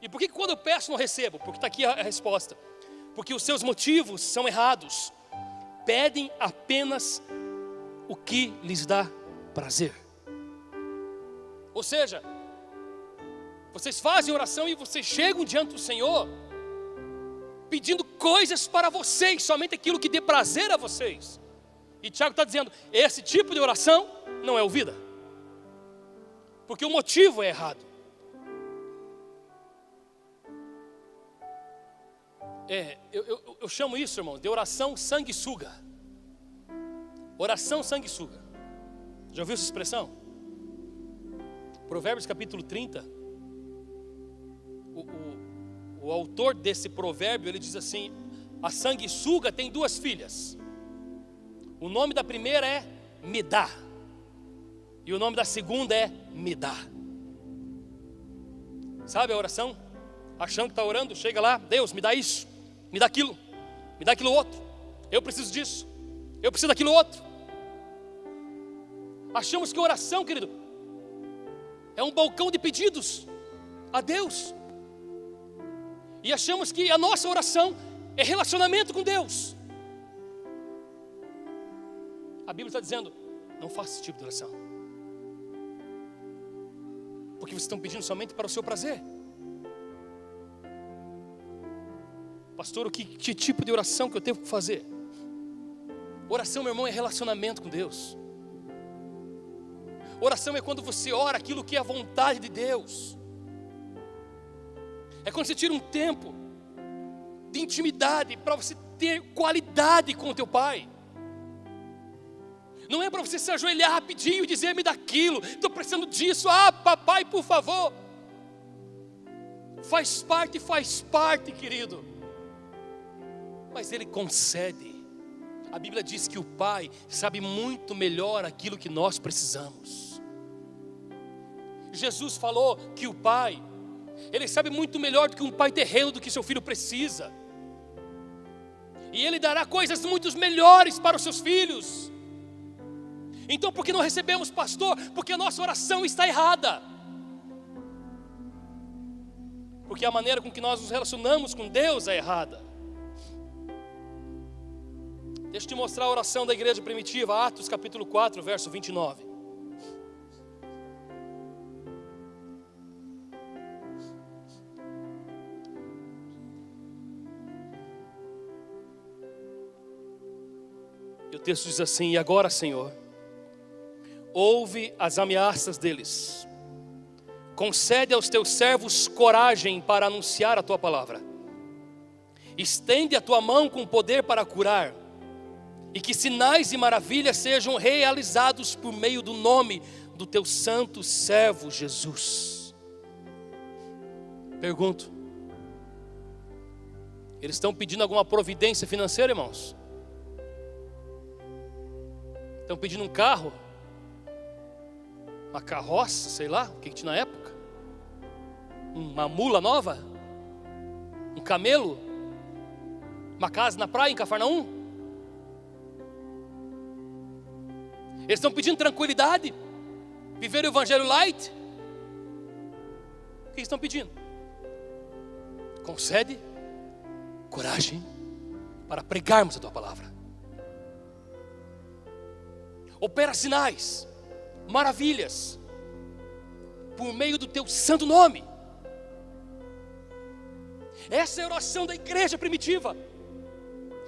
E por que quando eu peço não recebo? Porque está aqui a resposta. Porque os seus motivos são errados. Pedem apenas o que lhes dá prazer. Ou seja, vocês fazem oração e vocês chegam diante do Senhor pedindo coisas para vocês, somente aquilo que dê prazer a vocês. E Tiago está dizendo: esse tipo de oração não é ouvida porque o motivo é errado. É, eu, eu, eu chamo isso, irmão, de oração sanguessuga. Oração sanguessuga. Já ouviu essa expressão? Provérbios capítulo 30. O, o, o autor desse provérbio, ele diz assim: a sanguessuga tem duas filhas. O nome da primeira é Medá. E o nome da segunda é Me dá. Sabe a oração? Achando que está orando, chega lá, Deus, me dá isso, me dá aquilo, me dá aquilo outro. Eu preciso disso, eu preciso daquilo outro. Achamos que oração, querido, é um balcão de pedidos a Deus. E achamos que a nossa oração é relacionamento com Deus. A Bíblia está dizendo: não faça esse tipo de oração. porque vocês estão pedindo somente para o seu prazer. Pastor, o que, que tipo de oração que eu tenho que fazer? Oração, meu irmão, é relacionamento com Deus. Oração é quando você ora aquilo que é a vontade de Deus. É quando você tira um tempo de intimidade para você ter qualidade com o teu pai. Não é para você se ajoelhar rapidinho e dizer me daquilo, estou precisando disso, ah papai, por favor. Faz parte, faz parte, querido. Mas ele concede. A Bíblia diz que o pai sabe muito melhor aquilo que nós precisamos. Jesus falou que o pai, ele sabe muito melhor do que um pai terreno do que seu filho precisa. E ele dará coisas muito melhores para os seus filhos. Então, por que não recebemos, pastor? Porque a nossa oração está errada. Porque a maneira com que nós nos relacionamos com Deus é errada. Deixa eu te mostrar a oração da igreja primitiva, Atos capítulo 4, verso 29. Texto diz assim: E agora, Senhor, ouve as ameaças deles, concede aos teus servos coragem para anunciar a tua palavra, estende a tua mão com poder para curar, e que sinais e maravilhas sejam realizados por meio do nome do teu santo servo Jesus. Pergunto, eles estão pedindo alguma providência financeira, irmãos? Estão pedindo um carro? uma carroça, sei lá, o que, tinha na época? Uma mula nova? Um camelo? Uma casa na praia em Cafarnaum? Eles estão pedindo tranquilidade, viver o evangelho light. O que estão pedindo? Concede coragem para pregarmos a tua palavra. Opera sinais maravilhas, por meio do teu santo nome. Essa é a oração da igreja primitiva.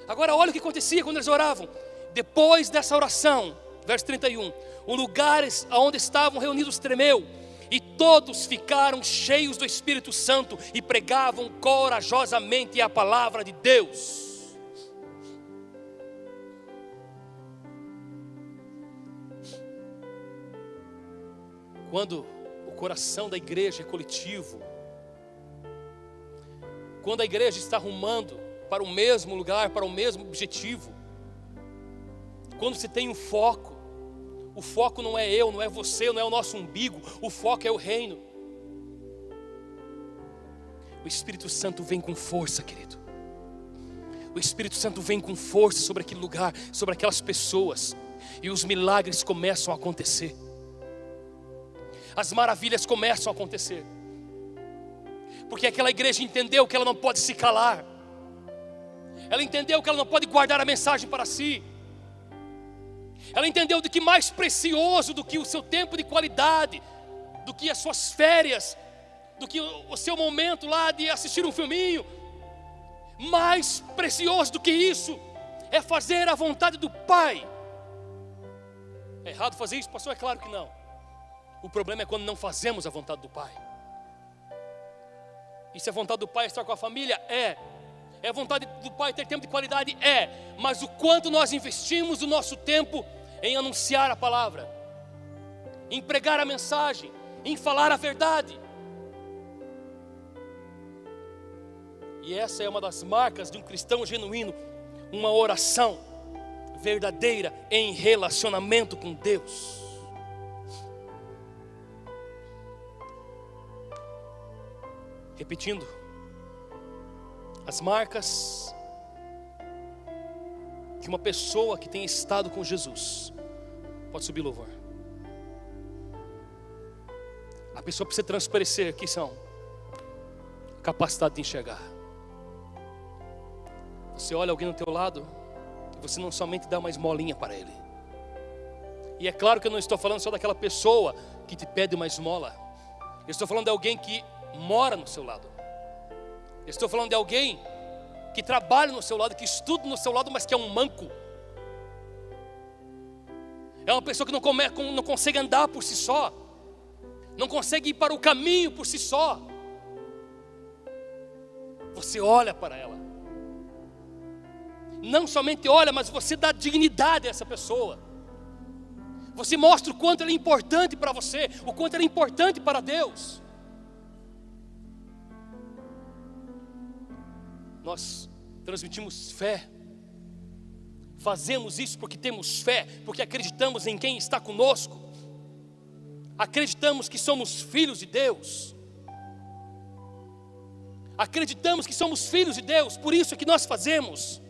Agora, olha o que acontecia quando eles oravam. Depois dessa oração, verso 31, o lugar onde estavam reunidos tremeu, e todos ficaram cheios do Espírito Santo e pregavam corajosamente a palavra de Deus. Quando o coração da igreja é coletivo, quando a igreja está rumando para o mesmo lugar, para o mesmo objetivo, quando se tem um foco, o foco não é eu, não é você, não é o nosso umbigo, o foco é o reino. O Espírito Santo vem com força, querido. O Espírito Santo vem com força sobre aquele lugar, sobre aquelas pessoas, e os milagres começam a acontecer as maravilhas começam a acontecer. Porque aquela igreja entendeu que ela não pode se calar, ela entendeu que ela não pode guardar a mensagem para si, ela entendeu de que mais precioso do que o seu tempo de qualidade, do que as suas férias, do que o seu momento lá de assistir um filminho, mais precioso do que isso é fazer a vontade do Pai. É errado fazer isso, pastor? É claro que não. O problema é quando não fazemos a vontade do Pai. E se a vontade do Pai é estar com a família? É. É a vontade do Pai ter tempo de qualidade? É. Mas o quanto nós investimos o nosso tempo em anunciar a palavra, em pregar a mensagem, em falar a verdade. E essa é uma das marcas de um cristão genuíno, uma oração verdadeira em relacionamento com Deus. Repetindo, as marcas que uma pessoa que tem estado com Jesus, pode subir louvor. A pessoa precisa transparecer que são capacidade de enxergar. Você olha alguém no teu lado, você não somente dá uma esmolinha para ele. E é claro que eu não estou falando só daquela pessoa que te pede uma esmola. Eu estou falando de alguém que mora no seu lado. Eu estou falando de alguém que trabalha no seu lado, que estuda no seu lado, mas que é um manco. É uma pessoa que não, come, não consegue andar por si só, não consegue ir para o caminho por si só. Você olha para ela, não somente olha, mas você dá dignidade a essa pessoa. Você mostra o quanto ela é importante para você, o quanto ela é importante para Deus. Nós transmitimos fé. Fazemos isso porque temos fé, porque acreditamos em quem está conosco. Acreditamos que somos filhos de Deus. Acreditamos que somos filhos de Deus, por isso é que nós fazemos.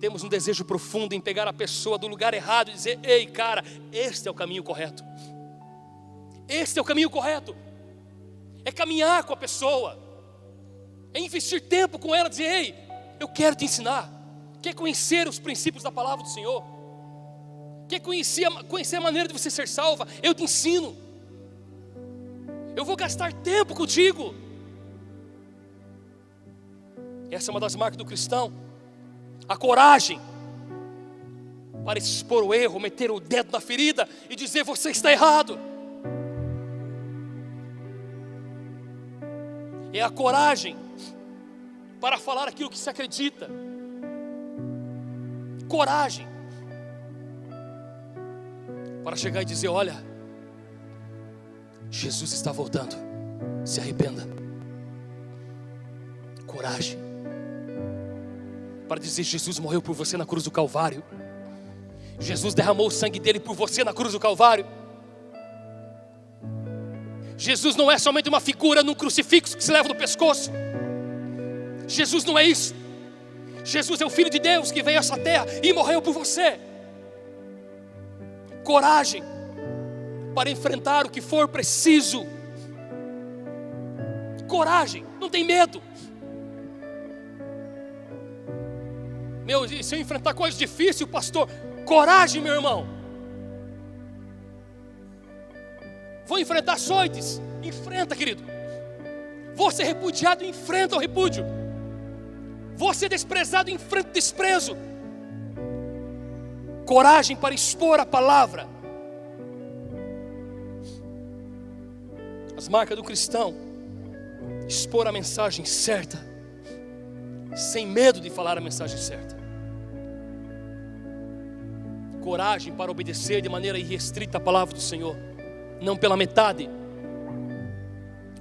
Temos um desejo profundo em pegar a pessoa do lugar errado e dizer: ei, cara, este é o caminho correto. Este é o caminho correto. É caminhar com a pessoa, é investir tempo com ela, dizer: ei, eu quero te ensinar. Quer conhecer os princípios da palavra do Senhor? Quer conhecer, conhecer a maneira de você ser salva? Eu te ensino. Eu vou gastar tempo contigo. Essa é uma das marcas do cristão. A coragem para expor o erro, meter o dedo na ferida e dizer: você está errado. É a coragem para falar aquilo que se acredita. Coragem para chegar e dizer: Olha, Jesus está voltando, se arrependa. Coragem para dizer: Jesus morreu por você na cruz do Calvário. Jesus derramou o sangue dele por você na cruz do Calvário. Jesus não é somente uma figura num crucifixo que se leva no pescoço. Jesus não é isso. Jesus é o Filho de Deus que veio a essa terra e morreu por você. Coragem para enfrentar o que for preciso. Coragem, não tem medo. Meu, se eu enfrentar coisas difíceis, pastor, coragem, meu irmão. Vou enfrentar açoites, enfrenta, querido. Vou ser repudiado, enfrenta o repúdio. Vou ser desprezado, enfrenta o desprezo. Coragem para expor a palavra. As marcas do cristão. Expor a mensagem certa. Sem medo de falar a mensagem certa. Coragem para obedecer de maneira irrestrita a palavra do Senhor. Não pela metade.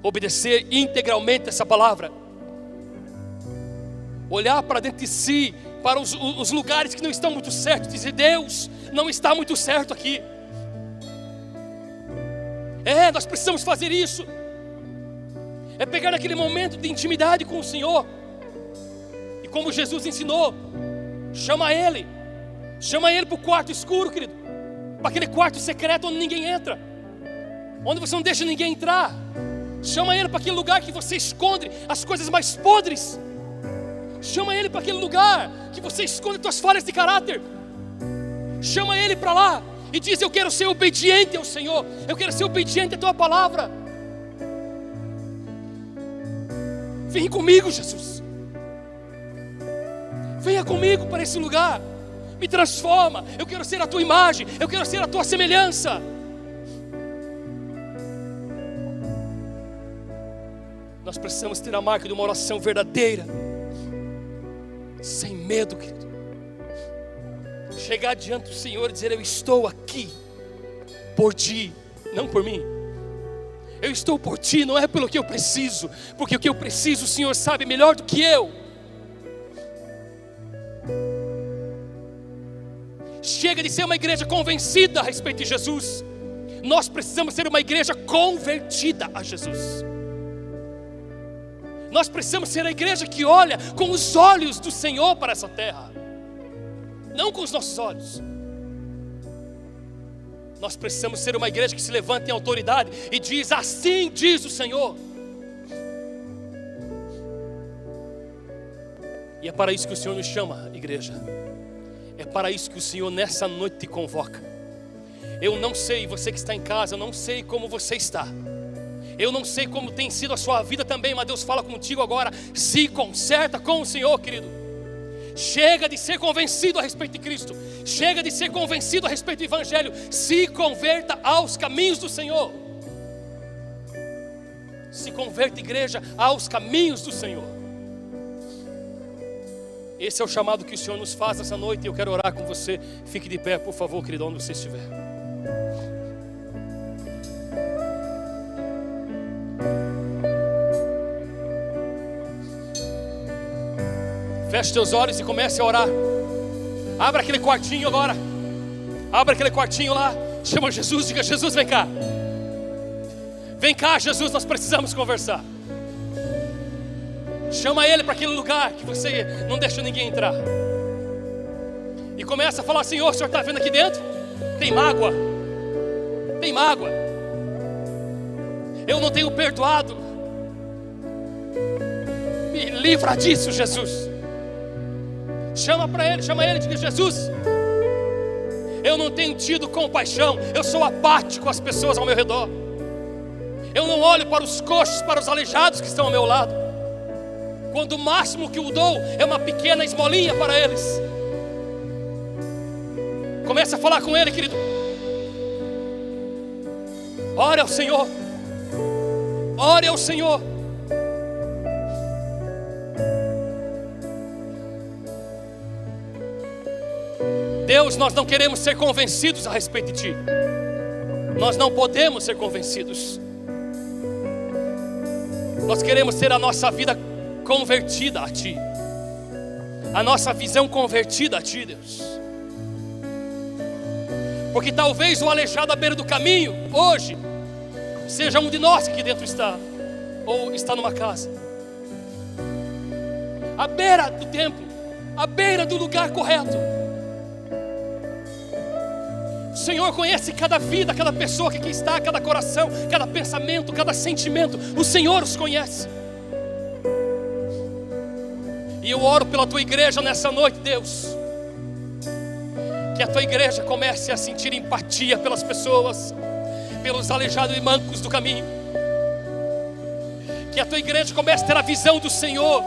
Obedecer integralmente essa palavra olhar para dentro de si, para os, os lugares que não estão muito certos, dizer: Deus, não está muito certo aqui. É, nós precisamos fazer isso. É pegar aquele momento de intimidade com o Senhor. E como Jesus ensinou, chama Ele. Chama Ele para o quarto escuro, querido. Para aquele quarto secreto onde ninguém entra. Onde você não deixa ninguém entrar. Chama Ele para aquele lugar que você esconde as coisas mais podres. Chama ele para aquele lugar que você esconde suas falhas de caráter. Chama ele para lá e diz: Eu quero ser obediente ao Senhor, eu quero ser obediente à tua palavra. Vem comigo, Jesus. Venha comigo para esse lugar. Me transforma. Eu quero ser a tua imagem. Eu quero ser a tua semelhança. Nós precisamos ter a marca de uma oração verdadeira sem medo, querido. Chegar diante do Senhor e dizer: Eu estou aqui por ti, não por mim. Eu estou por ti, não é pelo que eu preciso, porque o que eu preciso o Senhor sabe melhor do que eu. Chega de ser uma igreja convencida a respeito de Jesus, nós precisamos ser uma igreja convertida a Jesus. Nós precisamos ser a igreja que olha com os olhos do Senhor para essa terra, não com os nossos olhos. Nós precisamos ser uma igreja que se levanta em autoridade e diz: Assim diz o Senhor. E é para isso que o Senhor nos chama, igreja. É para isso que o Senhor nessa noite te convoca. Eu não sei, você que está em casa, eu não sei como você está. Eu não sei como tem sido a sua vida também, mas Deus fala contigo agora. Se conserta com o Senhor, querido. Chega de ser convencido a respeito de Cristo. Chega de ser convencido a respeito do Evangelho. Se converta aos caminhos do Senhor. Se converta, igreja, aos caminhos do Senhor. Esse é o chamado que o Senhor nos faz essa noite e eu quero orar com você. Fique de pé, por favor, querido, onde você estiver. Feche teus olhos e comece a orar. Abra aquele quartinho agora. Abra aquele quartinho lá. Chama Jesus, diga: Jesus, vem cá. Vem cá, Jesus, nós precisamos conversar. Chama ele para aquele lugar que você não deixa ninguém entrar. E começa a falar: Senhor, o Senhor está vendo aqui dentro? Tem mágoa. Tem mágoa. Eu não tenho perdoado. Me livra disso, Jesus. Chama para ele, chama ele e diz: Jesus, eu não tenho tido compaixão, eu sou apático as pessoas ao meu redor. Eu não olho para os coxos, para os aleijados que estão ao meu lado. Quando o máximo que eu dou é uma pequena esmolinha para eles. Comece a falar com ele, querido. Ore ao Senhor. Ore ao Senhor. Nós não queremos ser convencidos a respeito de Ti. Nós não podemos ser convencidos. Nós queremos ter a nossa vida convertida a Ti, a nossa visão convertida a Ti, Deus. Porque talvez o aleijado à beira do caminho, hoje, seja um de nós que dentro está, ou está numa casa, à beira do templo, à beira do lugar correto. O Senhor conhece cada vida, cada pessoa que aqui está, cada coração, cada pensamento, cada sentimento. O Senhor os conhece. E eu oro pela tua igreja nessa noite, Deus. Que a tua igreja comece a sentir empatia pelas pessoas, pelos aleijados e mancos do caminho. Que a tua igreja comece a ter a visão do Senhor.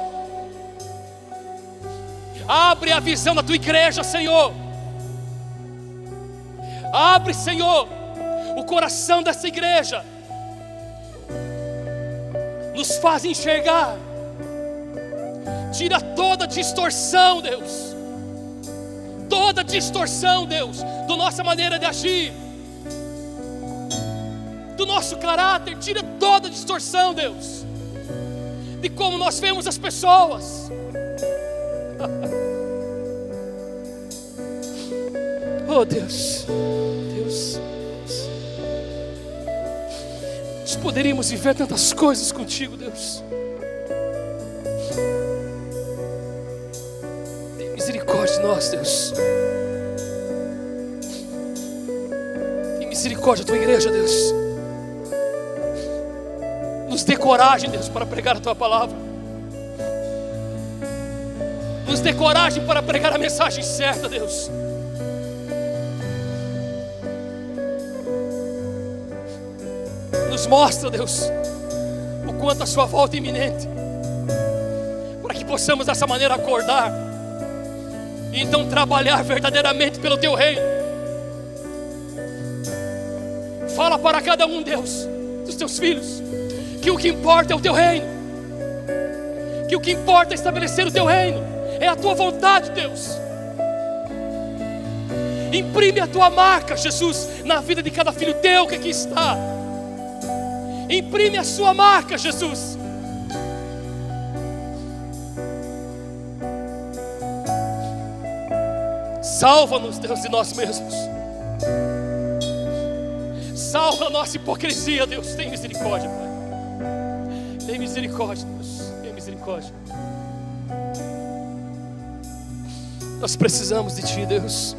Abre a visão da tua igreja, Senhor Abre, Senhor, o coração dessa igreja. Nos faz enxergar. Tira toda distorção, Deus. Toda distorção, Deus, da nossa maneira de agir. Do nosso caráter, tira toda distorção, Deus. De como nós vemos as pessoas. oh Deus. Nós poderíamos viver tantas coisas contigo, Deus. Tem misericórdia de nós, Deus. Tem misericórdia da tua igreja, Deus. Nos dê coragem, Deus, para pregar a tua palavra. Nos dê coragem para pregar a mensagem certa, Deus. Mostra, Deus, o quanto a Sua volta é iminente, para que possamos dessa maneira acordar e então trabalhar verdadeiramente pelo Teu reino. Fala para cada um, Deus, dos Teus filhos, que o que importa é o Teu reino, que o que importa é estabelecer o Teu reino, é a Tua vontade, Deus. Imprime a tua marca, Jesus, na vida de cada filho teu que aqui está. Imprime a sua marca, Jesus. Salva-nos, Deus, de nós mesmos. Salva a nossa hipocrisia, Deus. Tem misericórdia, Pai. Tem misericórdia, Deus. Tem misericórdia. Nós precisamos de Ti, Deus.